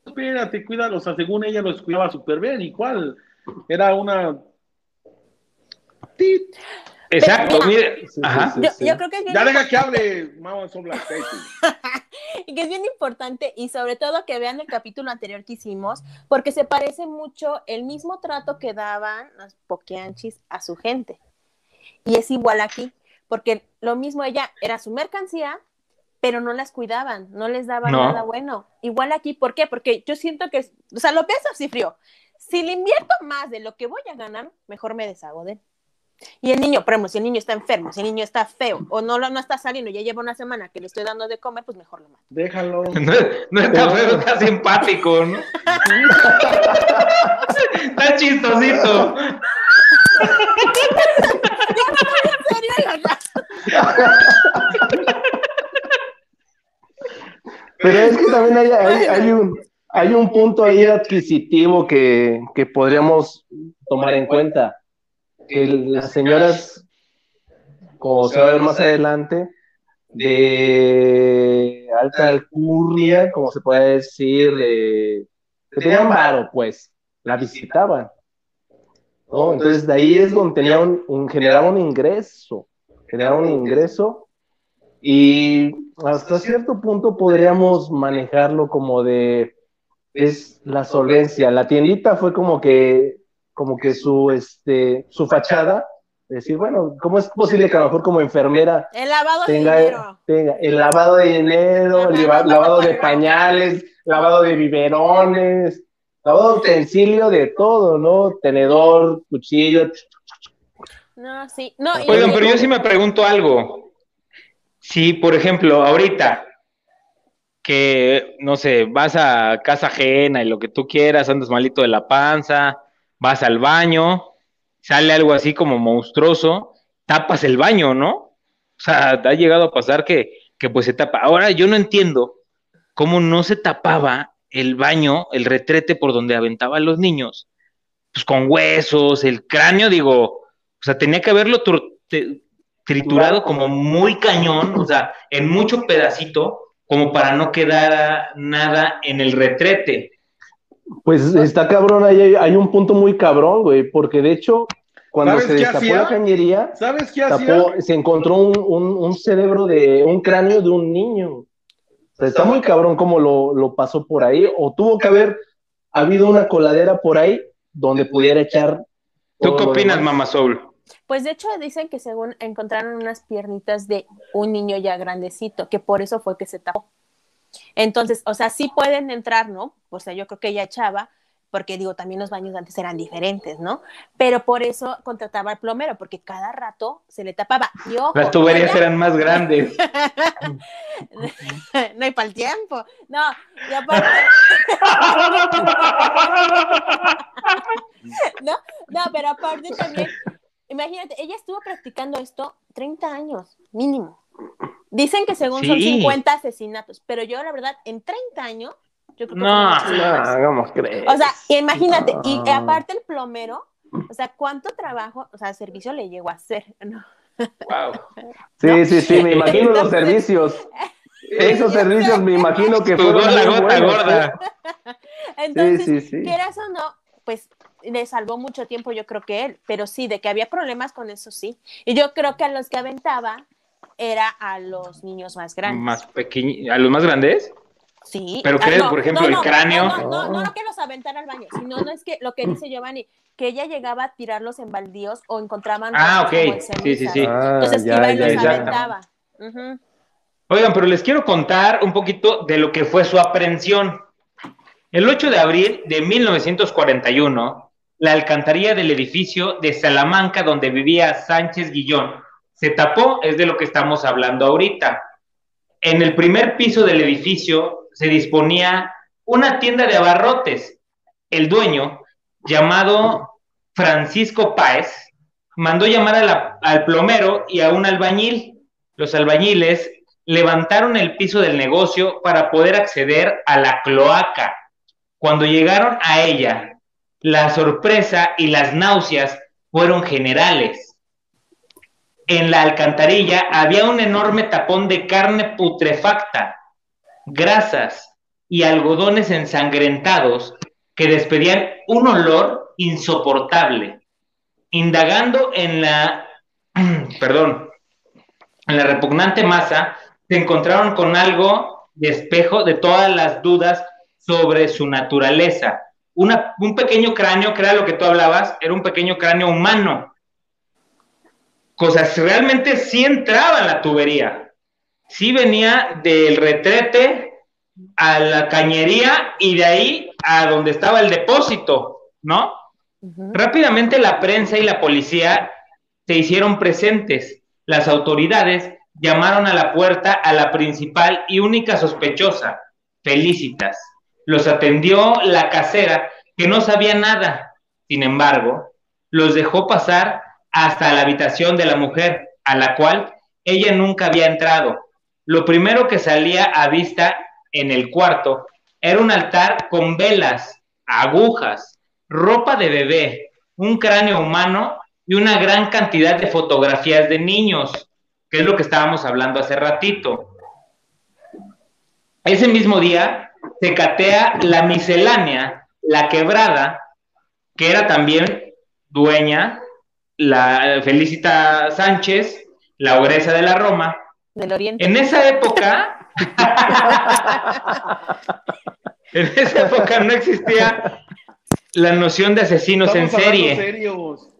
espérate, cuídalo, o sea, según ella los cuidaba súper bien, igual, era una... Exacto, mire, Sí, Ajá. sí, yo, sí. yo, creo que es bien Ya deja que hable Mama son Black y que es bien importante y sobre todo que vean el capítulo anterior que hicimos porque se parece mucho el mismo trato que daban los pokeanchis a su gente y es igual aquí porque lo mismo ella era su mercancía pero no las cuidaban, no les daban no. nada bueno. Igual aquí, ¿por qué? Porque yo siento que, o sea, lo pienso así frío. Si le invierto más de lo que voy a ganar, mejor me deshago de él. Y el niño, por ejemplo, si el niño está enfermo, si el niño está feo o no, no está saliendo, ya lleva una semana que le estoy dando de comer, pues mejor lo mato. Déjalo. No, no está feo, está simpático, ¿no? está chistosito. Pero es que también hay, hay, hay, un, hay un punto ahí adquisitivo que, que podríamos tomar en cuenta. Las señoras, como se va a ver más adelante, de alta alcurnia, como se puede decir, de, que tenían varo, pues, la visitaban. ¿no? Entonces, de ahí es donde tenía un, un, generaba un ingreso, generaba un ingreso y hasta cierto punto podríamos manejarlo como de es la solvencia. La tiendita fue como que como que su este su fachada decir, bueno, ¿cómo es posible que a lo mejor como enfermera el lavado tenga, de dinero. tenga el lavado de dinero, el lavado, lavado de pañales, lavado de biberones, lavado de utensilio de todo, ¿no? Tenedor, cuchillo. No, sí. No, Oigan, pero yo sí me pregunto algo. Si, por ejemplo, ahorita que, no sé, vas a casa ajena y lo que tú quieras, andas malito de la panza, vas al baño, sale algo así como monstruoso, tapas el baño, ¿no? O sea, ha llegado a pasar que, que pues se tapa. Ahora yo no entiendo cómo no se tapaba el baño, el retrete por donde aventaban los niños, pues con huesos, el cráneo, digo, o sea, tenía que haberlo triturado como muy cañón, o sea, en mucho pedacito, como para no quedar nada en el retrete. Pues está cabrón, ahí hay, un punto muy cabrón, güey, porque de hecho, cuando se destapó hacía? la cañería, ¿Sabes qué tapó, se encontró un, un, un, cerebro de un cráneo de un niño. O sea, está muy cabrón cómo lo, lo pasó por ahí, o tuvo que haber habido una coladera por ahí donde pudiera echar. ¿Tú qué opinas, Mamá Soul? Pues de hecho dicen que según encontraron unas piernitas de un niño ya grandecito, que por eso fue que se tapó. Entonces, o sea, sí pueden entrar, ¿no? O sea, yo creo que ella echaba, porque digo, también los baños antes eran diferentes, ¿no? Pero por eso contrataba al plomero, porque cada rato se le tapaba. Y ojo, Las tuberías eran más grandes. no hay para el tiempo. No, y aparte. no, no, pero aparte también imagínate, ella estuvo practicando esto 30 años, mínimo. Dicen que según sí. son 50 asesinatos, pero yo la verdad, en 30 años, yo creo que... No, no, hagamos creer. O sea, imagínate, no. y aparte el plomero, o sea, ¿cuánto trabajo, o sea, servicio le llegó a hacer? No. Wow. Sí, ¿No? sí, sí, me imagino Entonces, los servicios. Esos servicios me imagino que fueron la gota buenos, gorda. Entonces, sí, sí, sí. quieras o no, pues le salvó mucho tiempo, yo creo que él, pero sí, de que había problemas con eso, sí. Y yo creo que a los que aventaba era a los niños más grandes. ¿Más pequeños? ¿A los más grandes? Sí. ¿Pero qué? Ah, no, por ejemplo, no, el cráneo. No, no, no, no, que los aventara al baño, sino no es que lo que dice Giovanni, que ella llegaba a tirarlos en baldíos o encontraban. Ah, ok. Sí, sí, sí. Ah, Entonces ya, iba y los ya, aventaba. Uh -huh. Oigan, pero les quiero contar un poquito de lo que fue su aprehensión. El 8 de abril de 1941, la alcantarilla del edificio de Salamanca donde vivía Sánchez Guillón se tapó, es de lo que estamos hablando ahorita. En el primer piso del edificio se disponía una tienda de abarrotes. El dueño, llamado Francisco Páez, mandó llamar a la, al plomero y a un albañil. Los albañiles levantaron el piso del negocio para poder acceder a la cloaca. Cuando llegaron a ella, la sorpresa y las náuseas fueron generales. En la alcantarilla había un enorme tapón de carne putrefacta, grasas y algodones ensangrentados que despedían un olor insoportable. Indagando en la, perdón, en la repugnante masa, se encontraron con algo de espejo de todas las dudas sobre su naturaleza. un pequeño cráneo, que era lo que tú hablabas, era un pequeño cráneo humano. Cosas realmente sí entraba en la tubería. Sí venía del retrete a la cañería y de ahí a donde estaba el depósito, ¿no? Rápidamente la prensa y la policía se hicieron presentes. Las autoridades llamaron a la puerta a la principal y única sospechosa, Felicitas. Los atendió la casera, que no sabía nada. Sin embargo, los dejó pasar hasta la habitación de la mujer, a la cual ella nunca había entrado. Lo primero que salía a vista en el cuarto era un altar con velas, agujas, ropa de bebé, un cráneo humano y una gran cantidad de fotografías de niños, que es lo que estábamos hablando hace ratito. Ese mismo día se catea la miscelánea, la quebrada, que era también dueña, la Felicita Sánchez, la ogresa de la Roma. Del Oriente. En esa época, en esa época no existía la noción de asesinos en serie. Serios.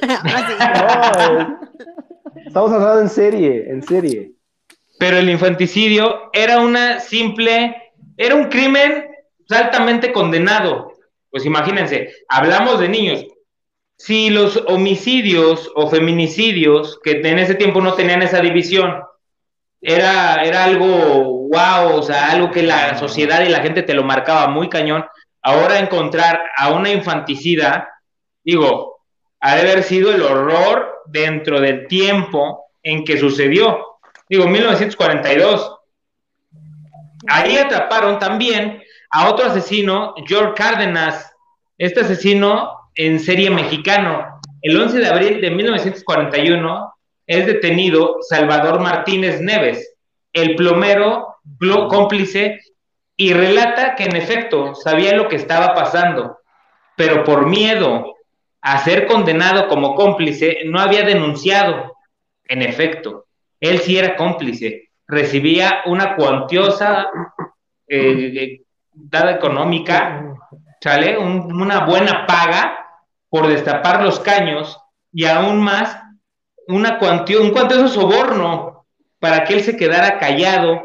estamos hablando en serie, en serie. Pero el infanticidio era una simple, era un crimen altamente condenado. Pues imagínense, hablamos de niños. Si los homicidios o feminicidios, que en ese tiempo no tenían esa división, era, era algo wow, o sea, algo que la sociedad y la gente te lo marcaba muy cañón. Ahora encontrar a una infanticida, digo, ha de haber sido el horror dentro del tiempo en que sucedió. Digo, 1942. Ahí atraparon también a otro asesino, George Cárdenas, este asesino en serie mexicano. El 11 de abril de 1941 es detenido Salvador Martínez Neves, el plomero cómplice, y relata que en efecto sabía lo que estaba pasando, pero por miedo a ser condenado como cómplice no había denunciado. En efecto, él sí era cómplice, recibía una cuantiosa eh, eh, dada económica, ¿sale? una buena paga por destapar los caños y aún más una cuantía, un cuantioso soborno para que él se quedara callado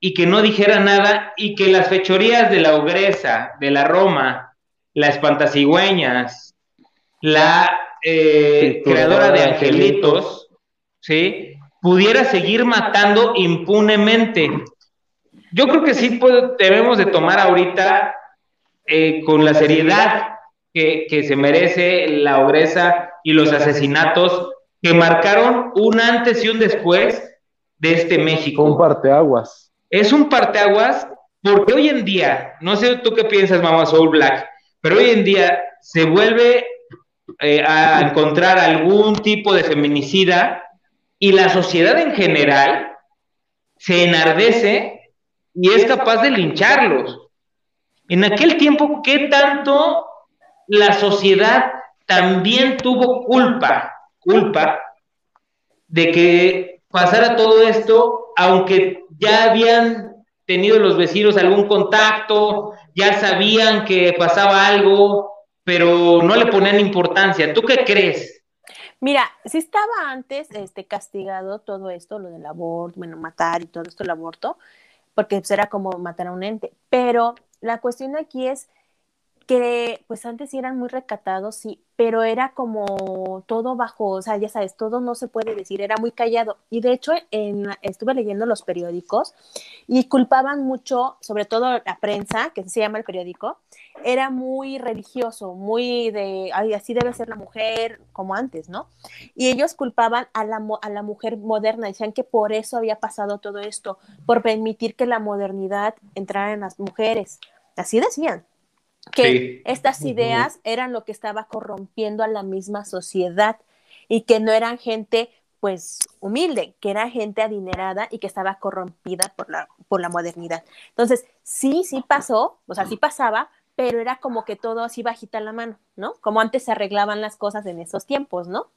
y que no dijera nada y que las fechorías de la ogresa, de la Roma, la espantacigüeñas, la eh, creadora de angelitos, ¿sí? pudiera seguir matando impunemente. Yo creo que sí debemos de tomar ahorita eh, con la seriedad que, que, se merece la ogresa y los asesinatos que marcaron un antes y un después de este México. Un parteaguas. Es un parteaguas porque hoy en día, no sé tú qué piensas, mamá Soul Black, pero hoy en día se vuelve eh, a encontrar algún tipo de feminicida y la sociedad en general se enardece y es capaz de lincharlos. En aquel tiempo, ¿qué tanto la sociedad también tuvo culpa culpa de que pasara todo esto, aunque ya habían tenido los vecinos algún contacto, ya sabían que pasaba algo, pero no le ponían importancia. ¿Tú qué crees? Mira, si estaba antes este, castigado todo esto, lo del aborto, bueno, matar y todo esto, el aborto, porque pues, era como matar a un ente, pero la cuestión aquí es que pues antes sí eran muy recatados, sí, pero era como todo bajo, o sea, ya sabes, todo no se puede decir, era muy callado. Y de hecho, en, estuve leyendo los periódicos y culpaban mucho, sobre todo la prensa, que se llama el periódico, era muy religioso, muy de, ay, así debe ser la mujer, como antes, ¿no? Y ellos culpaban a la, a la mujer moderna, decían que por eso había pasado todo esto, por permitir que la modernidad entrara en las mujeres. Así decían que estas ideas eran lo que estaba corrompiendo a la misma sociedad y que no eran gente pues humilde, que era gente adinerada y que estaba corrompida por la, por la modernidad. Entonces, sí, sí pasó, o sea, sí pasaba, pero era como que todo así bajita la mano, ¿no? Como antes se arreglaban las cosas en esos tiempos, ¿no?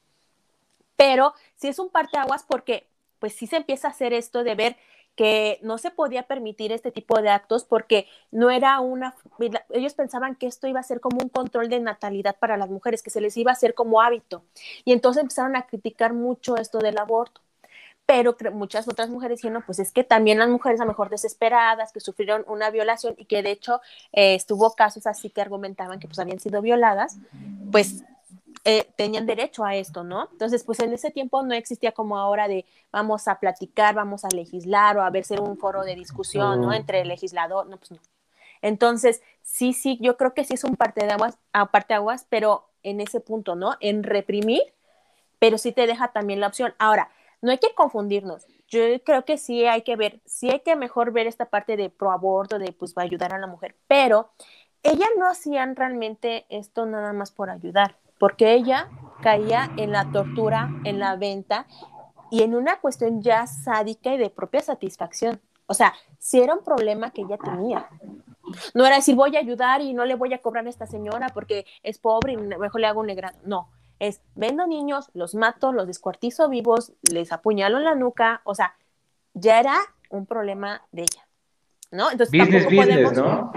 Pero sí es un parteaguas porque pues sí se empieza a hacer esto de ver que no se podía permitir este tipo de actos porque no era una, ellos pensaban que esto iba a ser como un control de natalidad para las mujeres, que se les iba a hacer como hábito. Y entonces empezaron a criticar mucho esto del aborto. Pero muchas otras mujeres dijeron, pues es que también las mujeres a lo mejor desesperadas, que sufrieron una violación y que de hecho eh, estuvo casos así que argumentaban que pues habían sido violadas, pues eh, tenían derecho a esto, ¿no? Entonces, pues en ese tiempo no existía como ahora de vamos a platicar, vamos a legislar o a ver ser un foro de discusión, ¿no? Entre el legislador, no, pues no. Entonces, sí, sí, yo creo que sí es un parte de aguas, aparte aguas, pero en ese punto, ¿no? En reprimir, pero sí te deja también la opción. Ahora, no hay que confundirnos. Yo creo que sí hay que ver, sí hay que mejor ver esta parte de pro aborto, de pues va a ayudar a la mujer, pero ellas no hacían realmente esto nada más por ayudar porque ella caía en la tortura, en la venta y en una cuestión ya sádica y de propia satisfacción. O sea, si era un problema que ella tenía. No era decir, voy a ayudar y no le voy a cobrar a esta señora porque es pobre y mejor le hago un negrado. No, es vendo niños, los mato, los descuartizo vivos, les apuñalo en la nuca. O sea, ya era un problema de ella. ¿No? Entonces tampoco podemos, ¿no?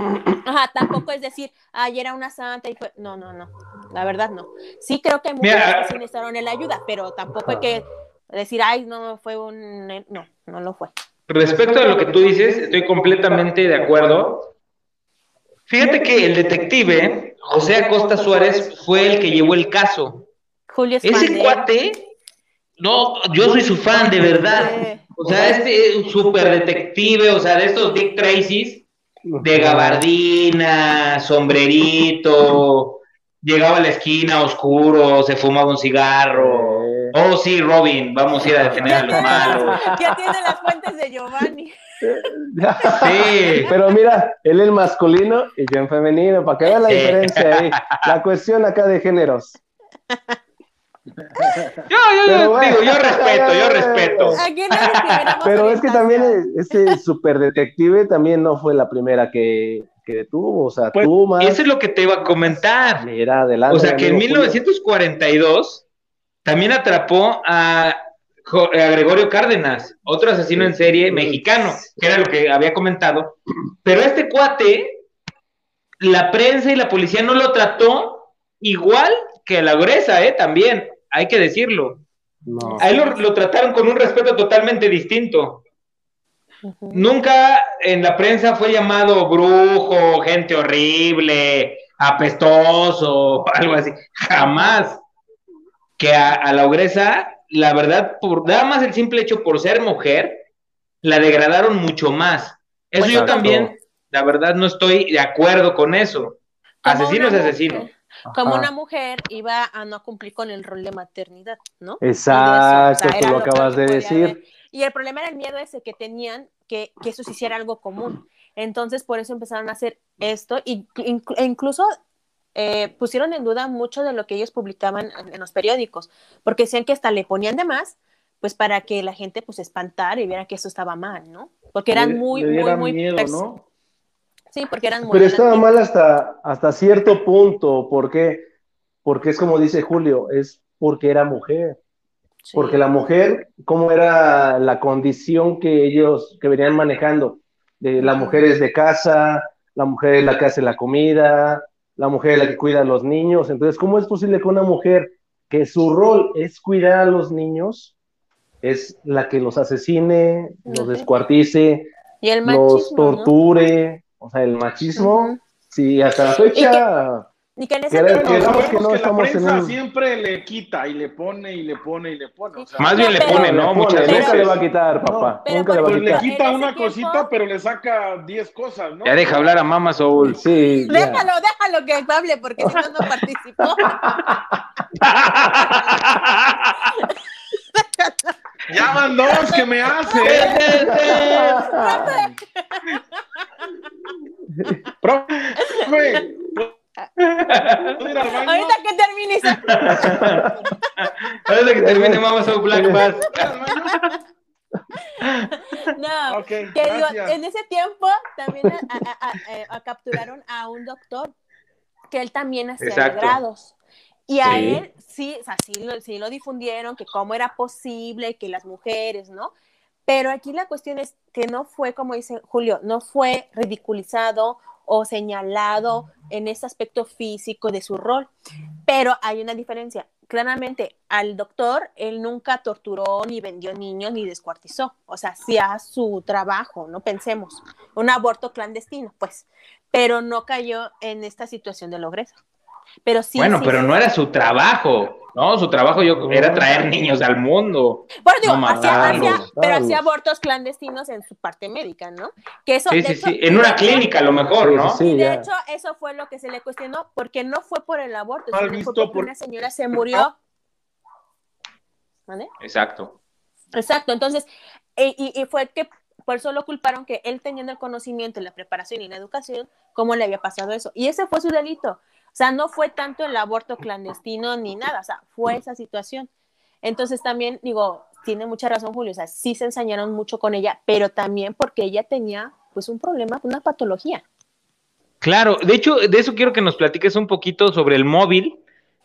Ajá, tampoco es decir, ay, era una santa y fue, no, no, no, la verdad no. Sí creo que hay muchas que sí necesitaron la ayuda, pero tampoco hay que decir, ay, no, fue un, no, no lo fue. Respecto a lo que tú dices, estoy completamente de acuerdo. Fíjate que el detective José Acosta Suárez fue el que llevó el caso. Julio Ese cuate, no, yo soy su fan, de verdad. O sea, este super detective, o sea, de estos Dick Tracy's, de gabardina, sombrerito, llegaba a la esquina oscuro, se fumaba un cigarro. Oh, sí, Robin, vamos a ir a detener a los malos. Ya tiene las fuentes de Giovanni. Sí. Pero mira, él es masculino y yo en femenino, para que vean la diferencia ahí. La cuestión acá de géneros. Yo, yo, digo, yo respeto, yo respeto. Pero es que también ese super detective también no fue la primera que, que detuvo, o sea, pues, tú más. Eso es lo que te iba a comentar. Mira, adelante. O sea, que en 1942 también atrapó a, a, Gregorio Cárdenas, otro asesino en serie mexicano, que era lo que había comentado. Pero este cuate, la prensa y la policía no lo trató igual que la gruesa, ¿eh? También, hay que decirlo. No. A él lo, trataron con un respeto totalmente distinto. Nunca en la prensa fue llamado brujo, gente horrible, apestoso, algo así. Jamás. Que a, la ogresa, la verdad, por nada más el simple hecho por ser mujer, la degradaron mucho más. Eso yo también, la verdad, no estoy de acuerdo con eso. Asesino es asesino como una mujer iba a no cumplir con el rol de maternidad, ¿no? Exacto, tú lo acabas de decir. Y el problema era el miedo ese que tenían que, que eso se hiciera algo común. Entonces, por eso empezaron a hacer esto y, e incluso eh, pusieron en duda mucho de lo que ellos publicaban en, los periódicos, porque decían que hasta le ponían de más, pues para que la gente pues espantara y viera que eso estaba mal, ¿no? Porque eran muy, muy, muy, miedo, ¿no? Sí, porque eran muy Pero estaba mal hasta, hasta cierto punto, ¿por qué? Porque es como dice Julio, es porque era mujer. Porque la mujer, ¿cómo era la condición que ellos, que venían manejando? De la mujer es de casa, la mujer es la que hace la comida, la mujer es la que cuida a los niños. Entonces, ¿cómo es posible que una mujer que su rol es cuidar a los niños, es la que los asesine, los descuartice, ¿Y los torture? O sea, el machismo, sí, hasta la fecha. Ni que, que, que, no la prensa siempre le quita y le pone y le pone y le pone. O sea, Más bien le pone, ¿no? Muchas veces. Nunca le va a quitar, papá. nunca le va a quitar. Le quita una cosita, pero le saca diez cosas, ¿no? Ya deja hablar a Mama Soul. Sí. Déjalo, déjalo que hable, porque si no, no participó. ya van dos que me hace. Profe, Ahorita que termine. Ahorita que termine, vamos a un Black Bass. No, que digo, en ese tiempo también capturaron a un doctor que él también hacía grados. Y a él sí, o sea, sí lo, sí lo difundieron, que cómo era posible que las mujeres, ¿no? Pero aquí la cuestión es que no fue, como dice Julio, no fue ridiculizado o señalado en ese aspecto físico de su rol. Pero hay una diferencia. Claramente, al doctor, él nunca torturó, ni vendió niños, ni descuartizó. O sea, hacía su trabajo, no pensemos. Un aborto clandestino, pues. Pero no cayó en esta situación de logreza. Pero sí. Bueno, pero no era su trabajo, ¿no? Su trabajo yo, era traer niños al mundo. Bueno, digo, hacía, pero hacía abortos clandestinos en su parte médica, ¿no? Que eso, sí, sí, sí. En una clínica, a lo mejor, ¿no? Sí, de hecho, eso fue lo que se le cuestionó, porque no fue por el aborto, sino fue porque una señora se murió. ¿Vale? Exacto. Exacto, entonces, y, y fue que por eso lo culparon que él teniendo el conocimiento, la preparación y la educación, ¿cómo le había pasado eso? Y ese fue su delito. O sea, no fue tanto el aborto clandestino ni nada, o sea, fue esa situación. Entonces también digo, tiene mucha razón Julio, o sea, sí se ensañaron mucho con ella, pero también porque ella tenía pues un problema, una patología. Claro, de hecho, de eso quiero que nos platiques un poquito sobre el móvil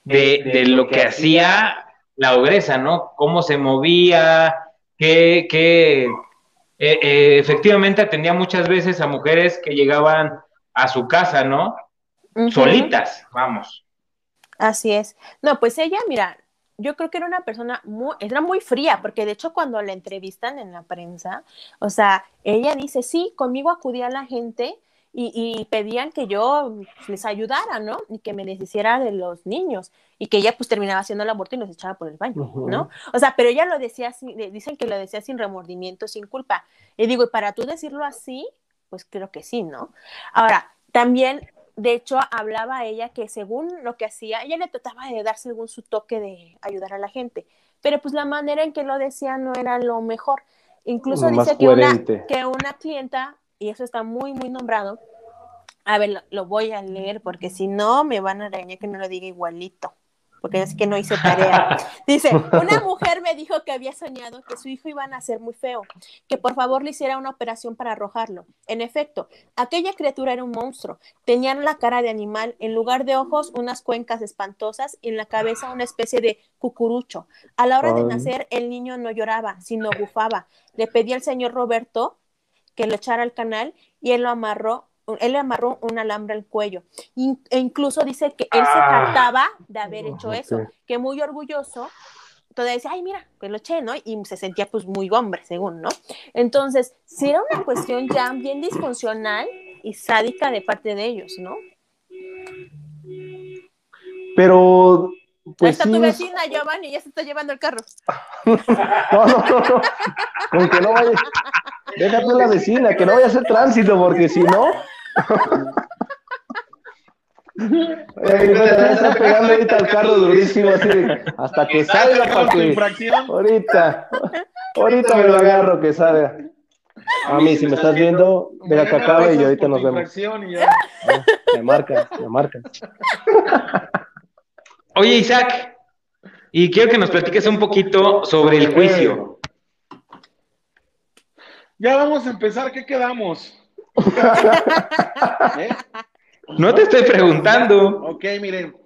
de, lo que hacía la ogresa, ¿no? Cómo se movía, que, que eh, eh, efectivamente atendía muchas veces a mujeres que llegaban a su casa, ¿no? Solitas, vamos. Así es. No, pues ella, mira, yo creo que era una persona muy, era muy fría, porque de hecho cuando la entrevistan en la prensa, o sea, ella dice, sí, conmigo acudía la gente y, pedían que yo les ayudara, ¿no? Y que me deshiciera de los niños y que ella pues terminaba haciendo el aborto y los echaba por el baño, ¿no? O sea, pero ella lo decía, dicen que lo decía sin remordimiento, sin culpa. Y digo, y para tú decirlo así, pues creo que sí, ¿no? Ahora, también de hecho, hablaba ella que según lo que hacía, ella le trataba de dar según su toque de ayudar a la gente, pero pues la manera en que lo decía no era lo mejor. Incluso dice que una, que una clienta, y eso está muy, muy nombrado, a ver, lo, voy a leer porque si no me van a regañar que no lo diga igualito porque es que no hice tarea. Dice, una mujer me dijo que había soñado que su hijo iba a nacer muy feo, que por favor le hiciera una operación para arrojarlo. En efecto, aquella criatura era un monstruo. Tenía la cara de animal, en lugar de ojos unas cuencas espantosas y en la cabeza una especie de cucurucho. A la hora de nacer, el niño no lloraba, sino bufaba. Le pedí al señor Roberto que lo echara al canal y él lo amarró él le amarró un alambre al cuello. e incluso dice que él se ah. jactaba de haber hecho eso, que muy orgulloso, todavía decía, ay, mira, que lo eché, ¿no? Y se sentía pues muy hombre, según, ¿no? Entonces, si era una cuestión ya bien disfuncional y sádica de parte de ellos, ¿no? Pero pues Ahí está tu vecina, Giovanni, ya se está llevando el carro. no, no, no, no. Con que no vaya. Déjate la vecina, que no vaya a hacer tránsito, porque si no. Está pegando ahorita al carro durísimo, así hasta que salga para que. Ahorita, ahorita me lo agarro que salga. A mí, si me estás viendo, deja que acabe y ahorita nos vemos. Me marca, me marca. Oye, Isaac, y quiero que nos platiques un poquito sobre el juicio. Ya vamos a empezar, ¿qué quedamos? ¿Eh? No te estoy preguntando. Ok, miren.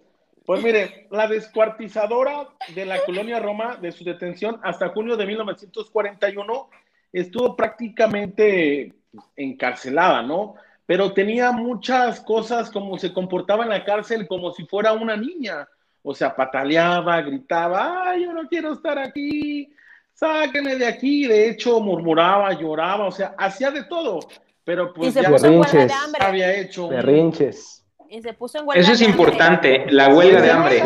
Pues miren, la descuartizadora de la colonia Roma, de su detención hasta junio de 1941, estuvo prácticamente encarcelada, ¿no? Pero tenía muchas cosas como se comportaba en la cárcel como si fuera una niña. O sea, pataleaba, gritaba, ay, yo no quiero estar aquí, sáquenme de aquí. De hecho, murmuraba, lloraba, o sea, hacía de todo. Pero pues ya berrinches, había hecho. Berrinches. Y se puso en huelga Eso es importante, la huelga de hambre.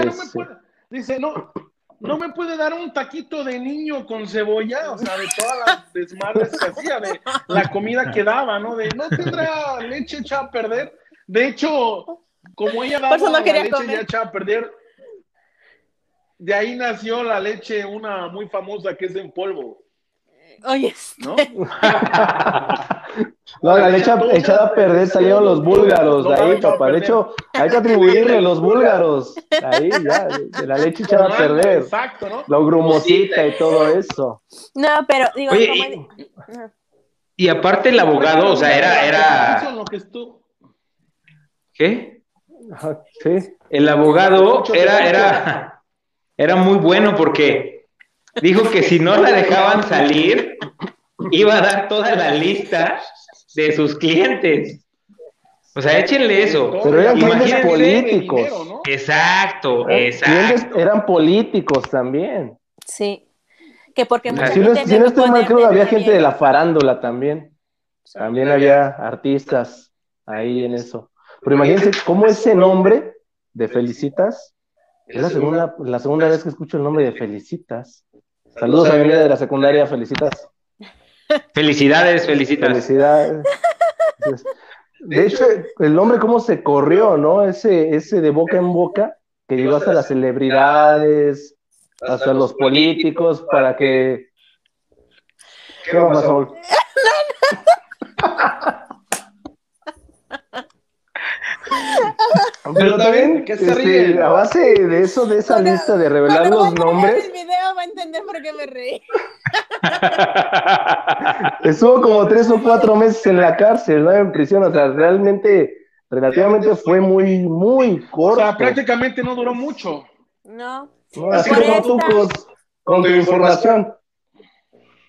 dice, no, no me puede dar un taquito de niño con cebolla, o sea, de todas las desmadres que hacía, de la comida que daba, ¿no? De no tendrá leche echada a perder. De hecho, como ella daba la leche ya echada a perder, de ahí nació la leche, una muy famosa que es en polvo. Oye, ¿no? No, la leche echada a perder salieron los búlgaros de ahí, papá. De hecho, hay que atribuirle los búlgaros. Ahí, ya, de la leche echada a perder. Exacto, ¿no? La grumosita y todo eso. No, pero digo, Oye, como- y-. Y aparte el abogado, o sea, era, era, ¿qué? Ajá, Sí. El abogado era, era, era muy bueno porque dijo que si no la dejaban salir, iba a dar toda la lista de sus clientes. O sea, échenle eso. Pero eran Imagínense- clientes políticos. Dinero, ¿no? Exacto, Clientes exacto. eran políticos también. Sí. Que porque mucha Si no, si no estoy mal, creo que había gente de la farándula también. También había artistas ahí en eso. Pero imagínense cómo ese nombre de Felicitas es la segunda, la segunda vez que escucho el nombre de Felicitas. Saludos a mi amiga de la secundaria, Felicitas. Felicidades, felicitas. Felicidades. De hecho, el nombre cómo se corrió, ¿no? Ese, ese de boca en boca, que llegó hasta las celebridades, hasta los políticos, para que... ¿Qué va, Saúl? Pero también, ¿De qué se este, a base de eso, de esa Cuando- lista de revelar los nombres, el video va a entender por qué me reí. Estuvo como tres o cuatro meses en la cárcel, ¿no? En prisión, o sea, realmente, relativamente fue muy, muy O corto. sea, prácticamente no duró mucho. No. ¿no? Así como tú con, con tu información.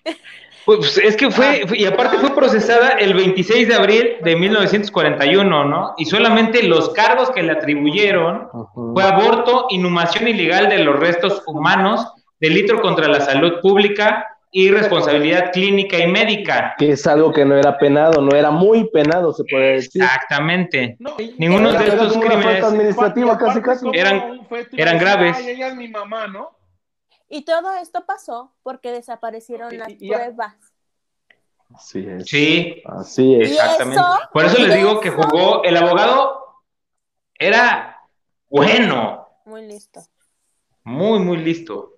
Pues es que fue, fue- y aparte fue procesada el 26 de abril de 1941, ¿no? Y solamente los cargos que le atribuyeron fue aborto, inhumación ilegal de los restos humanos, delito contra la salud pública y responsabilidad clínica y médica. Que es algo que no era penado, no era muy penado, se puede decir. Exactamente. No, y- Ninguno Era- de estos crímenes administrativa, casi, casi. Eran- eran graves. Ay, ella es mi mamá, ¿no? Y todo esto pasó porque desaparecieron Y- las y- y ya- pruebas. Así es. Sí, Así es. Exactamente. eso- Por eso les digo que jugó, el abogado era bueno, Muy listo. muy, muy listo.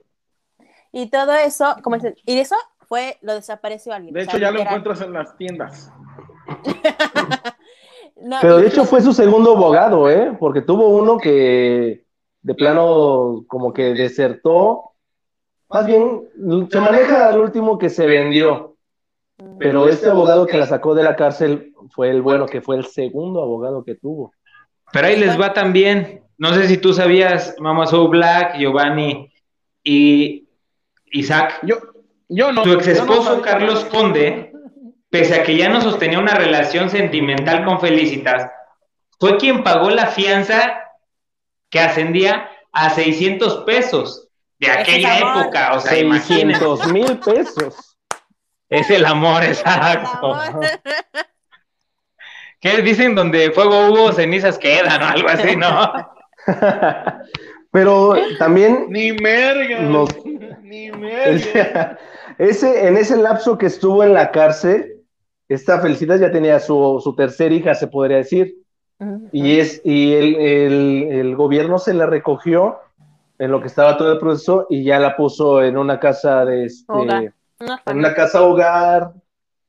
Y todo eso, como dicen, y eso fue, lo desapareció alguien. De o hecho, sea, ya lo encuentras en las tiendas. No, Pero de hecho fue su segundo abogado, ¿eh? Porque tuvo uno que de plano como que desertó. Más bien, se maneja al último que se vendió. Pero este abogado que la sacó de la cárcel fue el bueno, que fue el segundo abogado que tuvo. Pero ahí les va también. No sé si tú sabías, Mama So Black, Giovanni y Isaac. Yo, yo no. Su ex no esposo. Carlos Conde, pese a que ya no sostenía una relación sentimental con Felicitas, fue quien pagó la fianza que ascendía a 600 pesos de aquella época. O sea, imagínense. 600 mil pesos. Es el amor, exacto. Amor. ¿Qué dicen? Donde fuego hubo, cenizas quedan o algo así, ¿no? Pero también Ni merga. Los- Ni merga. ese, en ese lapso que estuvo en la cárcel, esta Felicidad ya tenía su, su tercer hija, se podría decir. Y, es, y el, el- el gobierno se la recogió en lo que estaba todo el proceso y ya la puso en una casa de este, Hogar. Una en una casa hogar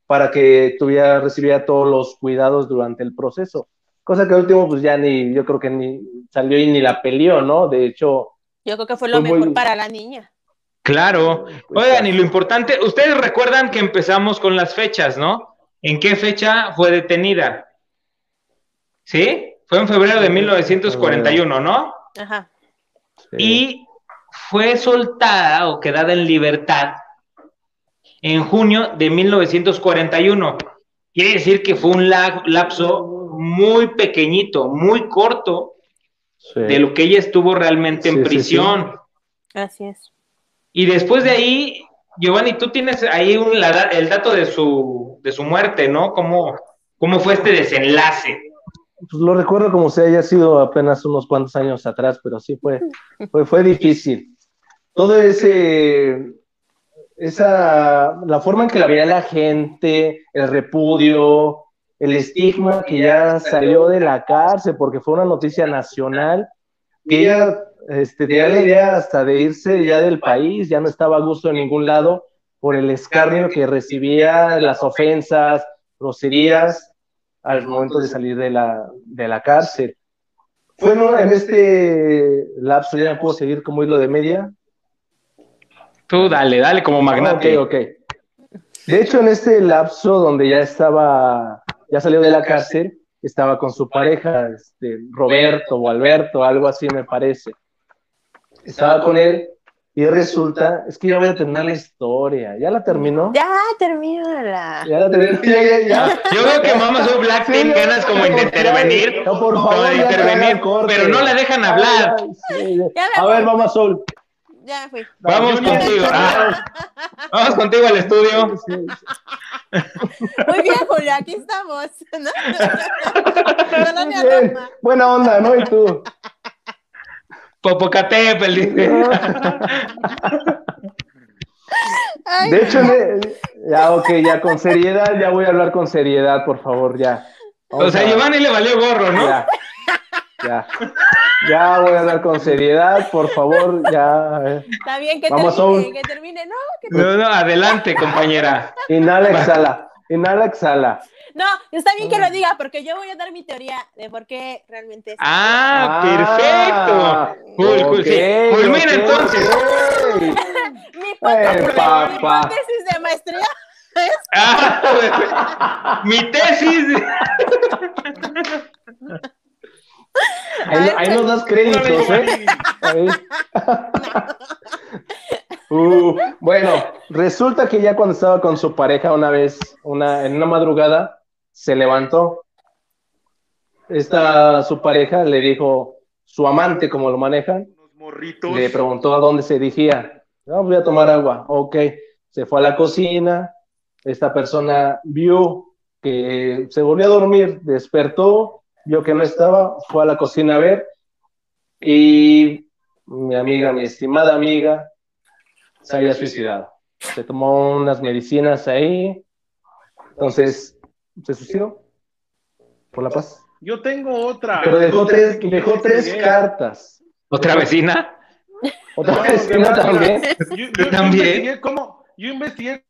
para que tuviera, recibiera todos los cuidados durante el proceso. Cosa que al último, pues ya ni, yo creo que ni salió y ni la peleó, ¿no? De hecho, Yo creo que fue lo Fue muy- mejor para la niña. Claro. Oigan, y lo importante, ustedes recuerdan que empezamos con las fechas, ¿no? ¿En qué fecha fue detenida? ¿Sí? Fue en febrero de 1941, ¿no? Ajá. Sí. Y fue soltada o quedada en libertad en junio de 1941. Quiere decir que fue un la- lapso muy pequeñito, muy corto Sí. de lo que ella estuvo realmente Sí, en prisión. Así es. Y después de ahí, Giovanni, tú tienes ahí un- la el dato de su, de su muerte, ¿no? ¿Cómo, ¿Cómo fue este desenlace? Pues lo recuerdo como si haya sido apenas unos cuantos años atrás, pero sí fue, fue, difícil. Todo ese, esa, la forma en que la veía la gente, el repudio, el estigma que ya salió de la cárcel, porque fue una noticia nacional, que ella este, tenía la idea hasta de irse ya del país, ya no estaba a gusto en ningún lado por el escarnio que recibía, las ofensas, groserías al momento de salir de la, de la cárcel. Fue en, este lapso, ya no puedo seguir como hilo de media. Tú dale, dale como magnate. Ok, ok. De hecho, en este lapso donde ya estaba, ya salió de la cárcel, estaba con su pareja, este, Roberto o Alberto, algo así me parece. Estaba con él y resulta, es que ya voy a terminar la historia. ¿Ya la terminó? Ya, termínala. Ya la terminó. Ya, ya, ya. Yo veo que Mama Soy Black Sí, tiene ya, ganas como de intervenir, no, por como favor, de intervenir, pero no la dejan hablar. Ay, sí, ya. Ya me A ver, vamos Sol. Ya me fui. Vamos no- contigo. Ah, vamos contigo al estudio. Muy bien, Julio, aquí estamos. Buena onda, ¿no? Y tú. Popocatépetl, dice. Ay, De hecho, ya, ok, ya con seriedad, ya voy a hablar con seriedad, por favor, ya. O sea, a- Giovanni le valió gorro, ¿no? Ya, ya. Ya voy a hablar con seriedad, por favor, ya. ver. está bien que Vamos, termine, que termine. No, que No, no, adelante, compañera. Inhala, exhala. Inhala, exhala. No, está bien que lo diga, porque yo voy a dar mi teoría de por qué realmente es. Ah, Ah, perfecto. Cool, cool, sí. ok, Pues mira, ok, entonces. mi, hipote- Eh, mi hipótesis de maestría. Ah, mi tesis. Ahí, ahí nos das créditos, ¿eh? Ahí. Uh, bueno, resulta que ya cuando estaba con su pareja una vez, una, en una madrugada, se levantó. Esta, su pareja le dijo, su amante, como lo manejan, morritos. le preguntó a dónde se dirigía. No, voy a tomar agua. Ok, se fue a la cocina. Esta persona vio que se volvió a dormir, despertó, vio que no estaba, fue a la cocina a ver y mi amiga, mi estimada amiga, se había suicidado. Se tomó unas medicinas ahí, entonces se suicidó por la paz. Yo tengo otra. Pero dejó tres, dejó tres cartas. ¿Otra vecina? Otra No, vecina también. Yo, yo- yo también. investigué cómo, yo investigué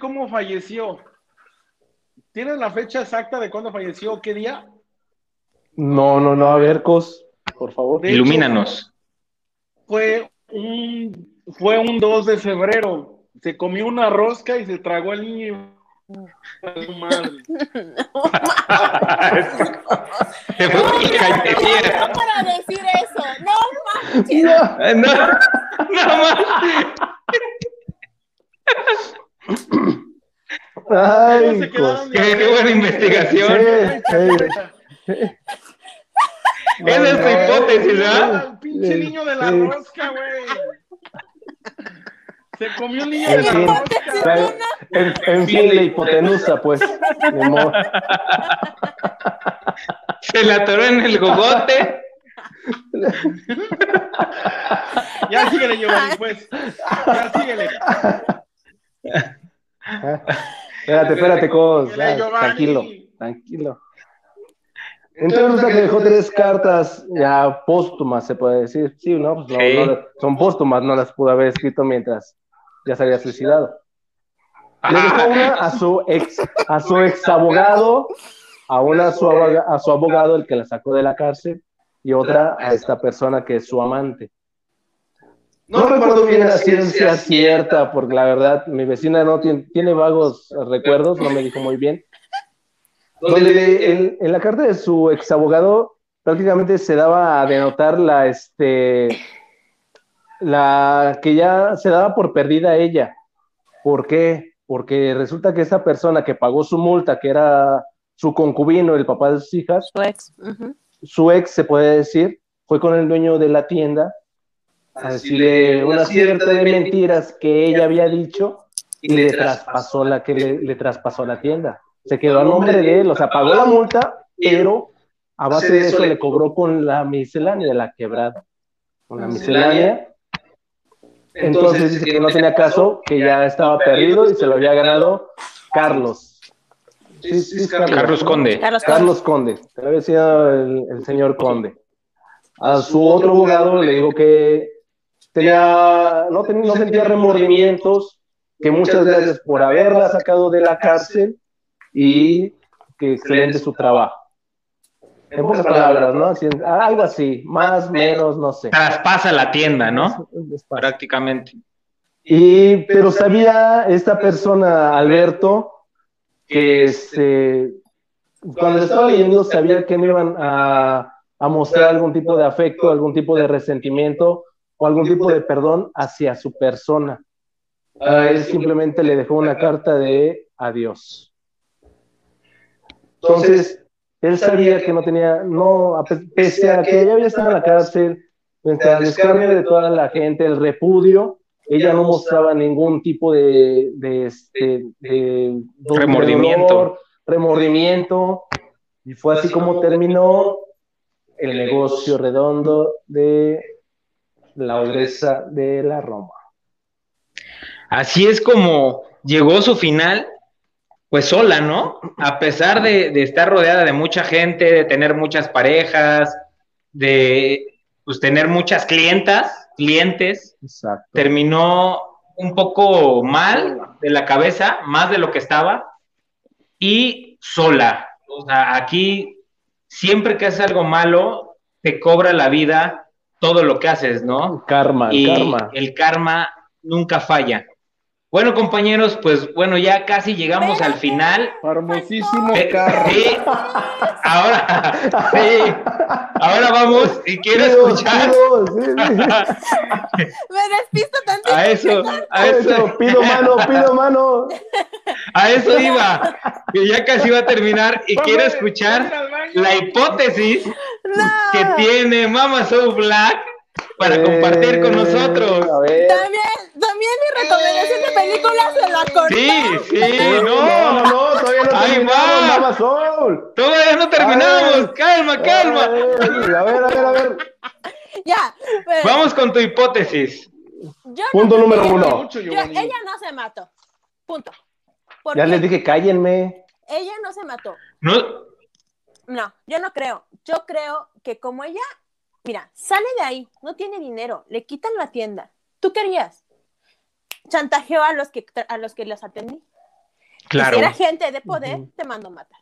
cómo falleció. ¿Tienes la fecha exacta de cuándo falleció? ¿Qué día? No, no, no, a ver, Cos, por favor. De hecho, Ilumínanos. Fue un, fue un 2 de febrero. Se comió una rosca y se tragó al niño. La cañería. No para decir eso. No manches. No. No, no más. Ay, ¿Cómo se quedaron Cos. de Qué, qué buena investigación. Sí, sí. Esa es tu hipótesis, ¿verdad? El pinche niño de la sí. rosca, güey. Se comió el niño En de la fin, rosca. en, en fin, la hipotenusa, pues. Se la atoró en el gogote. Ya síguele, Giovanni, pues. Ya síguele. Espérate, espérate, Cos. Ya, tranquilo, tranquilo. Entonces resulta que dejó tres cartas ya póstumas, se puede decir. Sí, ¿no? Pues no, Sí. no, son póstumas, no las pudo haber escrito mientras ya se había suicidado. Le dejó una a su ex, a su ex abogado, a una a su, aboga- a su abogado, el que la sacó de la cárcel, y otra a esta persona que es su amante. No recuerdo bien la ciencia cierta, porque la verdad mi vecina no tiene, tiene vagos recuerdos, no me dijo muy bien. Donde en, en la carta de su ex abogado prácticamente se daba a denotar la, este, la que ya se daba por perdida ella. ¿Por qué? Porque resulta que esa persona que pagó su multa, que era su concubino, el papá de sus hijas, Su ex. su ex, se puede decir, fue con el dueño de la tienda a decirle una cierta de mentiras que ella había dicho y le traspasó la que le, le traspasó la tienda. Se quedó a nombre de él, o sea, pagó la multa, pero a base de eso le cobró con la miscelánea de la quebrada. Con la miscelánea. Entonces dice que no tenía caso, que ya estaba perdido y se lo había ganado Carlos. Sí, sí, es Carlos Conde. Carlos Conde. Carlos Conde, te lo había sido el, el señor Conde. A su otro abogado le dijo que tenía, no, tenía, no sentía remordimientos, que muchas gracias por haberla sacado de la cárcel, y que excelente su trabajo. En pocas palabras, ¿no? algo así, más, menos, no sé. Traspasa la tienda, ¿no? Prácticamente. Y, pero sabía esta persona, Alberto, que este, cuando estaba leyendo sabía que me iban a, a mostrar algún tipo de afecto, algún tipo de resentimiento o algún tipo de perdón hacia su persona. A él simplemente le dejó una carta de adiós. Entonces, él sabía que no tenía, no, pese a que ella había estado en la cárcel, frente al escarnio de toda la gente, el repudio, ella no mostraba ningún tipo de, de, este, de, remordimiento. remordimiento. Y fue así como terminó el negocio redondo de la ogresa de la Roma. Así es como llegó su final, pues sola, ¿no? A pesar de, estar rodeada de mucha gente, de tener muchas parejas, de pues, tener muchas clientas, clientes, terminó un poco mal de la cabeza, más de lo que estaba, y sola. O sea, aquí siempre que haces algo malo, te cobra la vida todo lo que haces, ¿no? Karma, y karma. El karma nunca falla. Bueno, compañeros, pues bueno, ya casi llegamos al final. Hermosísimo eh, carro. Sí, ahora, sí, ahora vamos y quiero escuchar. Me despisto tanto. A eso, a eso. Pido mano, pido mano. A eso iba, que ya casi va a terminar y quiero escuchar la hipótesis que tiene Mama So Black para compartir con nosotros. También, también mi recomendación de películas se la corté. Sí, sí, no. No, no, todavía no Ahí terminamos, va. Todavía no terminamos. Calma, calma. A ver, a ver, a ver. Ya. pero Vamos con tu hipótesis. yo Punto no número uno. Yo- ella no se mató. Punto. ¿Por Ya qué? les dije, cállenme. Ella no se mató. No, No, yo no creo. Yo creo que como ella, mira, sale de ahí, no tiene dinero, le quitan la tienda. ¿Tú querías? Chantajeó a los que a los que los atendí. claro. Si era gente de poder, te mando matar.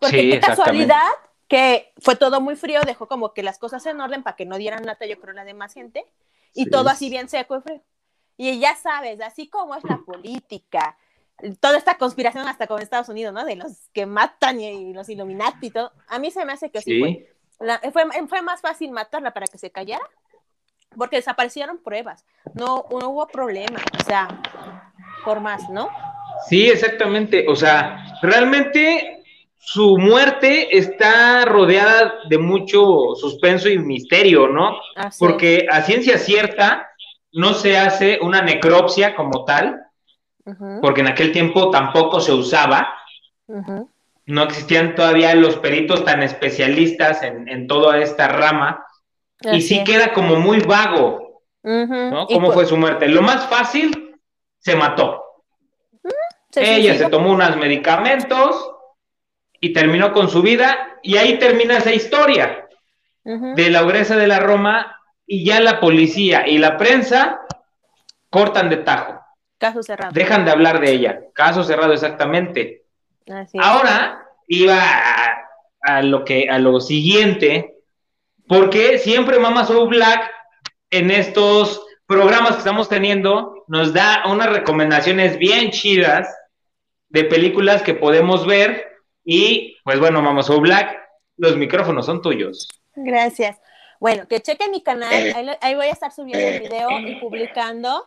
Porque Sí, qué casualidad que fue todo muy frío, dejó como que las cosas en orden para que no dieran lata, yo creo, la demás gente, y Sí. todo así bien seco y frío. Y ya sabes, así como es la política, toda esta conspiración hasta con Estados Unidos, ¿no? De los que matan y, y los Illuminati y todo. A mí se me hace que sí, fue. La- fue. Fue más fácil matarla para que se callara, porque desaparecieron pruebas. No, no hubo problema, o sea, por más, ¿no? sí, exactamente. O sea, realmente su muerte está rodeada de mucho suspenso y misterio, ¿no? Así Porque a ciencia cierta no se hace una necropsia como tal, porque en aquel tiempo tampoco se usaba, ujú. No existían todavía los peritos tan especialistas en, en toda esta rama, y sí es. queda como muy vago. ¿no? ¿Cómo pues, fue su muerte? Lo más fácil, se mató. se Ella se tomó unos medicamentos y terminó con su vida, y ahí termina esa historia de la ogresa de la Roma, y ya la policía y la prensa cortan de tajo, Caso cerrado. dejan de hablar de ella. Caso cerrado exactamente. Así es. Ahora iba a, a lo que a lo siguiente, porque siempre Mama Soul Black en estos programas que estamos teniendo nos da unas recomendaciones bien chidas de películas que podemos ver y pues bueno, Mama Soul Black, los micrófonos son tuyos. Gracias. Bueno, que chequen mi canal. Ahí, lo- ahí voy a estar subiendo el video y publicando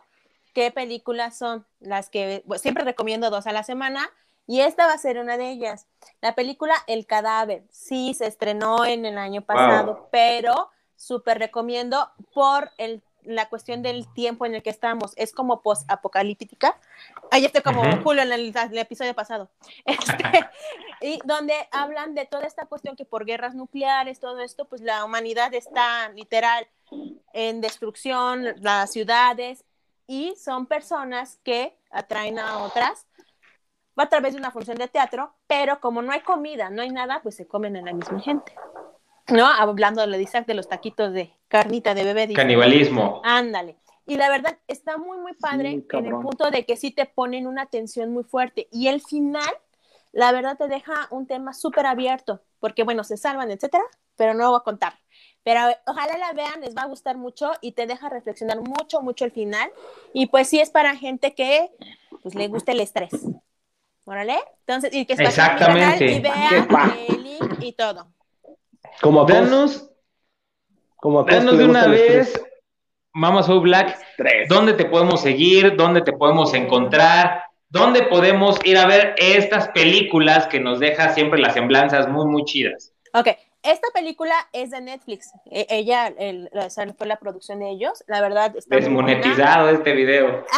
qué películas son las que bueno, siempre recomiendo dos a la semana. Y esta va a ser una de ellas. La película El cadáver. Sí, se estrenó en el año pasado, pero súper recomiendo por el, la cuestión del tiempo en el que estamos. Es como post-apocalíptica. Ahí estoy como Ujú. Julio en el, el episodio pasado. Este, y donde hablan de toda esta cuestión que por guerras nucleares, todo esto, pues la humanidad está literal en destrucción, las ciudades, y son personas que atraen a otras a través de una función de teatro, pero como no hay comida, no hay nada, pues se comen a la misma gente. ¿No? Hablando de Isaac de los taquitos de carnita de bebé. Canibalismo. Ándale. Y la verdad está muy, muy padre Sí, en el punto de que sí te ponen una tensión muy fuerte. Y el final, la verdad te deja un tema súper abierto, porque bueno, se salvan, etcétera, pero no lo voy a contar. Pero ojalá la vean, les va a gustar mucho y te deja reflexionar mucho, mucho el final. Y pues sí es para gente que pues le guste el estrés. Órale. Entonces, y que está Exactamente. y vea el link y todo. Como Danos, como danos de una vez, estrés. Mama Soul Black, Tres. dónde te podemos seguir, dónde te podemos encontrar, dónde podemos ir a ver estas películas que nos deja siempre las semblanzas muy, muy chidas. Ok, esta película es de Netflix. E- ella el, la- o sea, fue la producción de ellos. La verdad está. Desmonetizado este video.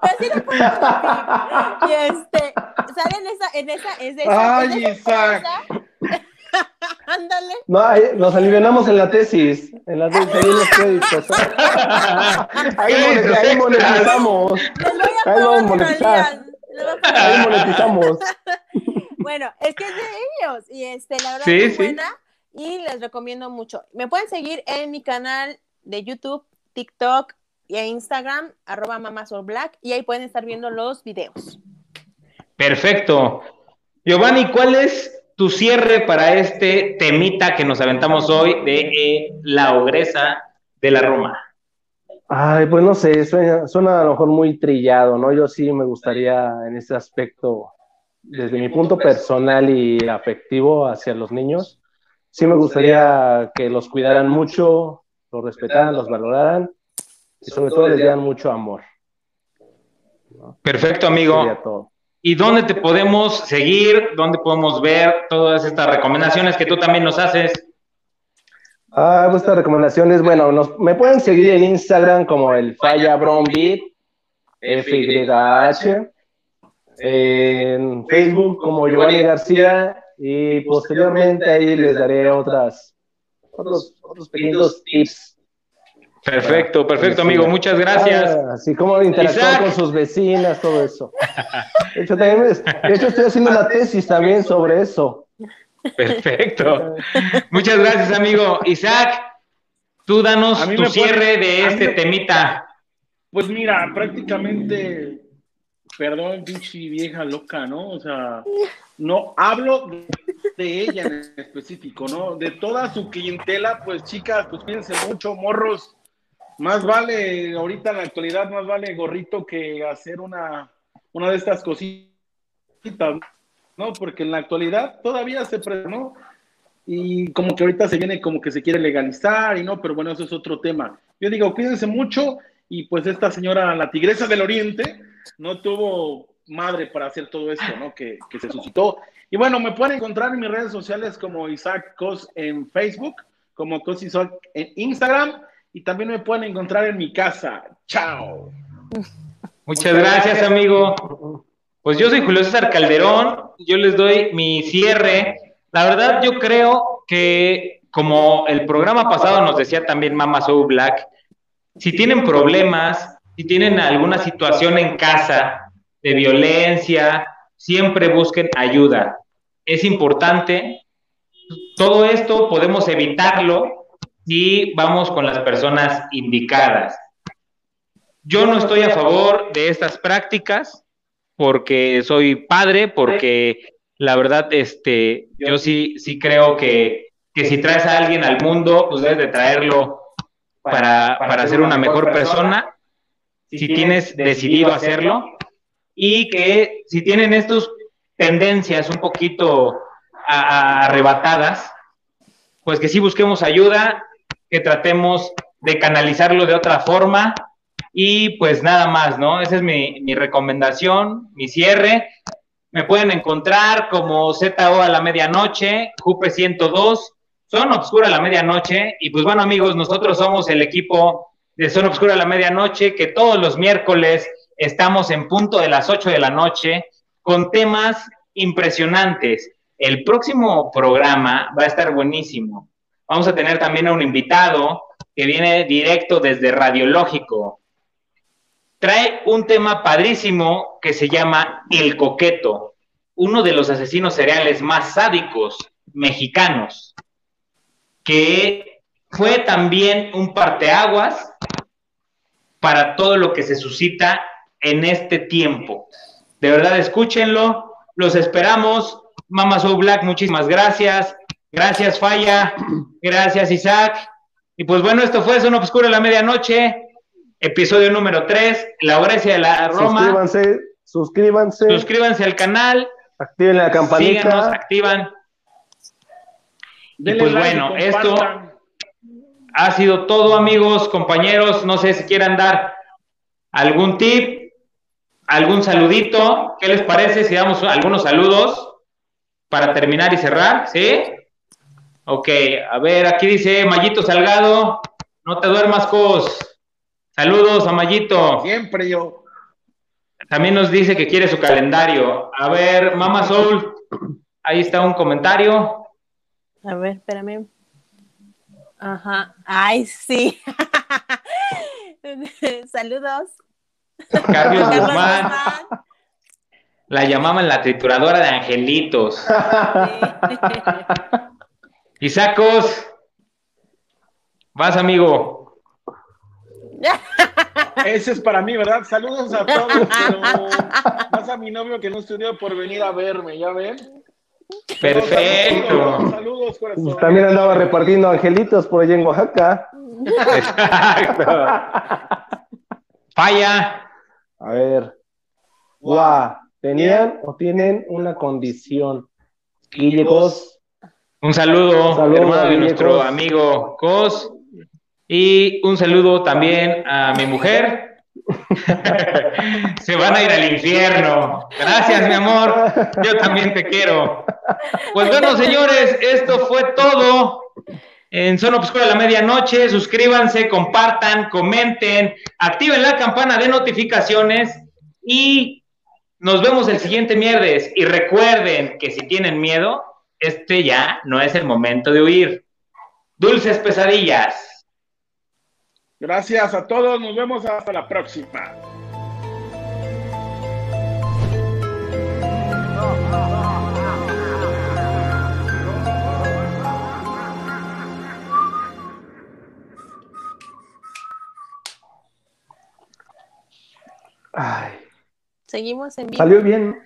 Pues decir. Y este, sale en esa, en esa, es de esa, Ay, es Isaac. Ándale. No, ahí nos alivianamos en la tesis, en la tesis, ahí en los créditos. Ahí, monet- ahí monetizamos, Les voy a Ahí pagar. ahí monetizamos. Bueno, es que es de ellos. Y este, la verdad Sí, es sí. buena. Y les recomiendo mucho. Me pueden seguir en mi canal de YouTube, TikTok y en Instagram, arroba mamasolblack, y ahí pueden estar viendo los videos. Perfecto. Giovanni, ¿cuál es tu cierre para este temita que nos aventamos hoy de eh, la ogresa de la Roma? Ay, pues no sé, suena, suena a lo mejor muy trillado, ¿no? Yo sí me gustaría en ese aspecto, desde mi punto personal y afectivo hacia los niños, sí me gustaría que los cuidaran mucho, los respetaran, los valoraran y sobre todo les dieran mucho amor. Perfecto, amigo. ¿Y dónde te podemos seguir? ¿Dónde podemos ver todas estas recomendaciones que tú también nos haces? Ah, pues estas recomendaciones, bueno, nos, me pueden seguir en Instagram como el Falla Brown Beat, FYH, en Facebook como Giovanni García y posteriormente ahí les daré otras, otros, otros pequeños tips. Perfecto, perfecto, amigo. Muchas gracias. Ah, así como interactuar Isaac. con sus vecinas, todo eso. De hecho, también de hecho, estoy haciendo una tesis también sobre eso. Perfecto. Muchas gracias, amigo. Isaac, tú danos tu cierre de este me- temita. Pues mira, prácticamente, perdón, pinche vieja loca, ¿no? O sea, no hablo de, ella en específico, ¿no? De toda su clientela, pues chicas, pues piensen mucho, morros. Más vale, ahorita en la actualidad, más vale gorrito que hacer una, una de estas cositas, ¿no? Porque en la actualidad todavía se ¿no? Y como que ahorita se viene como que se quiere legalizar y no, pero bueno, eso es otro tema. Yo digo, cuídense mucho y pues esta señora, la tigresa del oriente, no tuvo madre para hacer todo esto, ¿no? Que, que se suscitó. Y bueno, me pueden encontrar en mis redes sociales como Isaac Cos en Facebook, como Cos Isaac en Instagram y también me pueden encontrar en mi casa. Chao. Muchas gracias, amigo. Pues yo soy Julio César Calderón, yo les doy mi cierre. La verdad, yo creo que como el programa pasado nos decía también Mama Soul Black, si tienen problemas, si tienen alguna situación en casa de violencia, siempre busquen ayuda. Es importante. Todo esto podemos evitarlo si vamos con las personas indicadas. Yo no estoy a favor de estas prácticas porque soy padre, porque la verdad, este, yo sí, sí creo que, que si traes a alguien al mundo, pues debes de traerlo para, para ser una mejor persona, si tienes decidido hacerlo, y que si tienen estas tendencias un poquito a- a- arrebatadas, pues que sí busquemos ayuda, que tratemos de canalizarlo de otra forma, y pues nada más, ¿no? Esa es mi, mi recomendación, mi cierre. Me pueden encontrar como ZO a la medianoche, Jupe 102, Zona Obscura a la medianoche. Y pues bueno, amigos, nosotros somos el equipo de Zona Obscura a la medianoche, que todos los miércoles estamos en punto de las 8 de la noche con temas impresionantes. El próximo programa va a estar buenísimo. Vamos a tener también a un invitado que viene directo desde Radiológico. Trae un tema padrísimo que se llama El Coqueto, uno de los asesinos seriales más sádicos mexicanos, que fue también un parteaguas para todo lo que se suscita en este tiempo. De verdad, escúchenlo. Los esperamos. Mama Soul Black, muchísimas gracias. Gracias, Falla. Gracias, Isaac. Y pues bueno, esto fue Zona Obscura a la Medianoche, episodio número 3, La Gracia de la Roma. Suscríbanse, suscríbanse. Suscríbanse al canal. Activen la campanita. Síganos, activan. Y pues bueno, esto ha sido todo, amigos, compañeros. No sé si quieran dar algún tip, algún saludito. ¿Qué les parece si damos algunos saludos para terminar y cerrar? ¿Sí? Ok, a ver, aquí dice Mayito Salgado. No te duermas, Cos. Saludos a Mayito. Siempre yo. También nos dice que quiere su calendario. A ver, Mama Soul, ahí está un comentario. A ver, espérame. Ajá. Ay, sí. Saludos. Carlos Guzmán. La llamaban la trituradora de angelitos. Isacos. Vas, amigo. Ese es para mí, ¿verdad? Saludos a todos, pero más a mi novio que no estudió por venir a verme, ¿ya ven? Perfecto. Saludos, saludos, corazón. Pues también andaba repartiendo angelitos por allá en Oaxaca. Exacto. Falla. A ver. ¿Tenían o tienen una condición? Guille Cos. Un saludo, Saludo hermano de nuestro amigo Cos. Y un saludo también a mi mujer. Se van a ir al infierno. Gracias, mi amor. Yo también te quiero. Pues bueno, señores, esto fue todo en Zona Obscura de la Medianoche. Suscríbanse, compartan, comenten, activen la campana de notificaciones y nos vemos el siguiente miércoles. Y recuerden que si tienen miedo, este ya no es el momento de huir. Dulces pesadillas. Gracias a todos, nos vemos hasta la próxima. Ay, Seguimos en vivo. salió bien.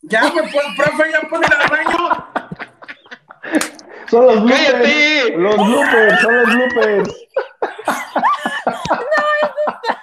Ya me puedo, profe, ya ir al baño. Son los bloopers. ¡Cállate! Los bloopers, son los bloopers. No, eso está.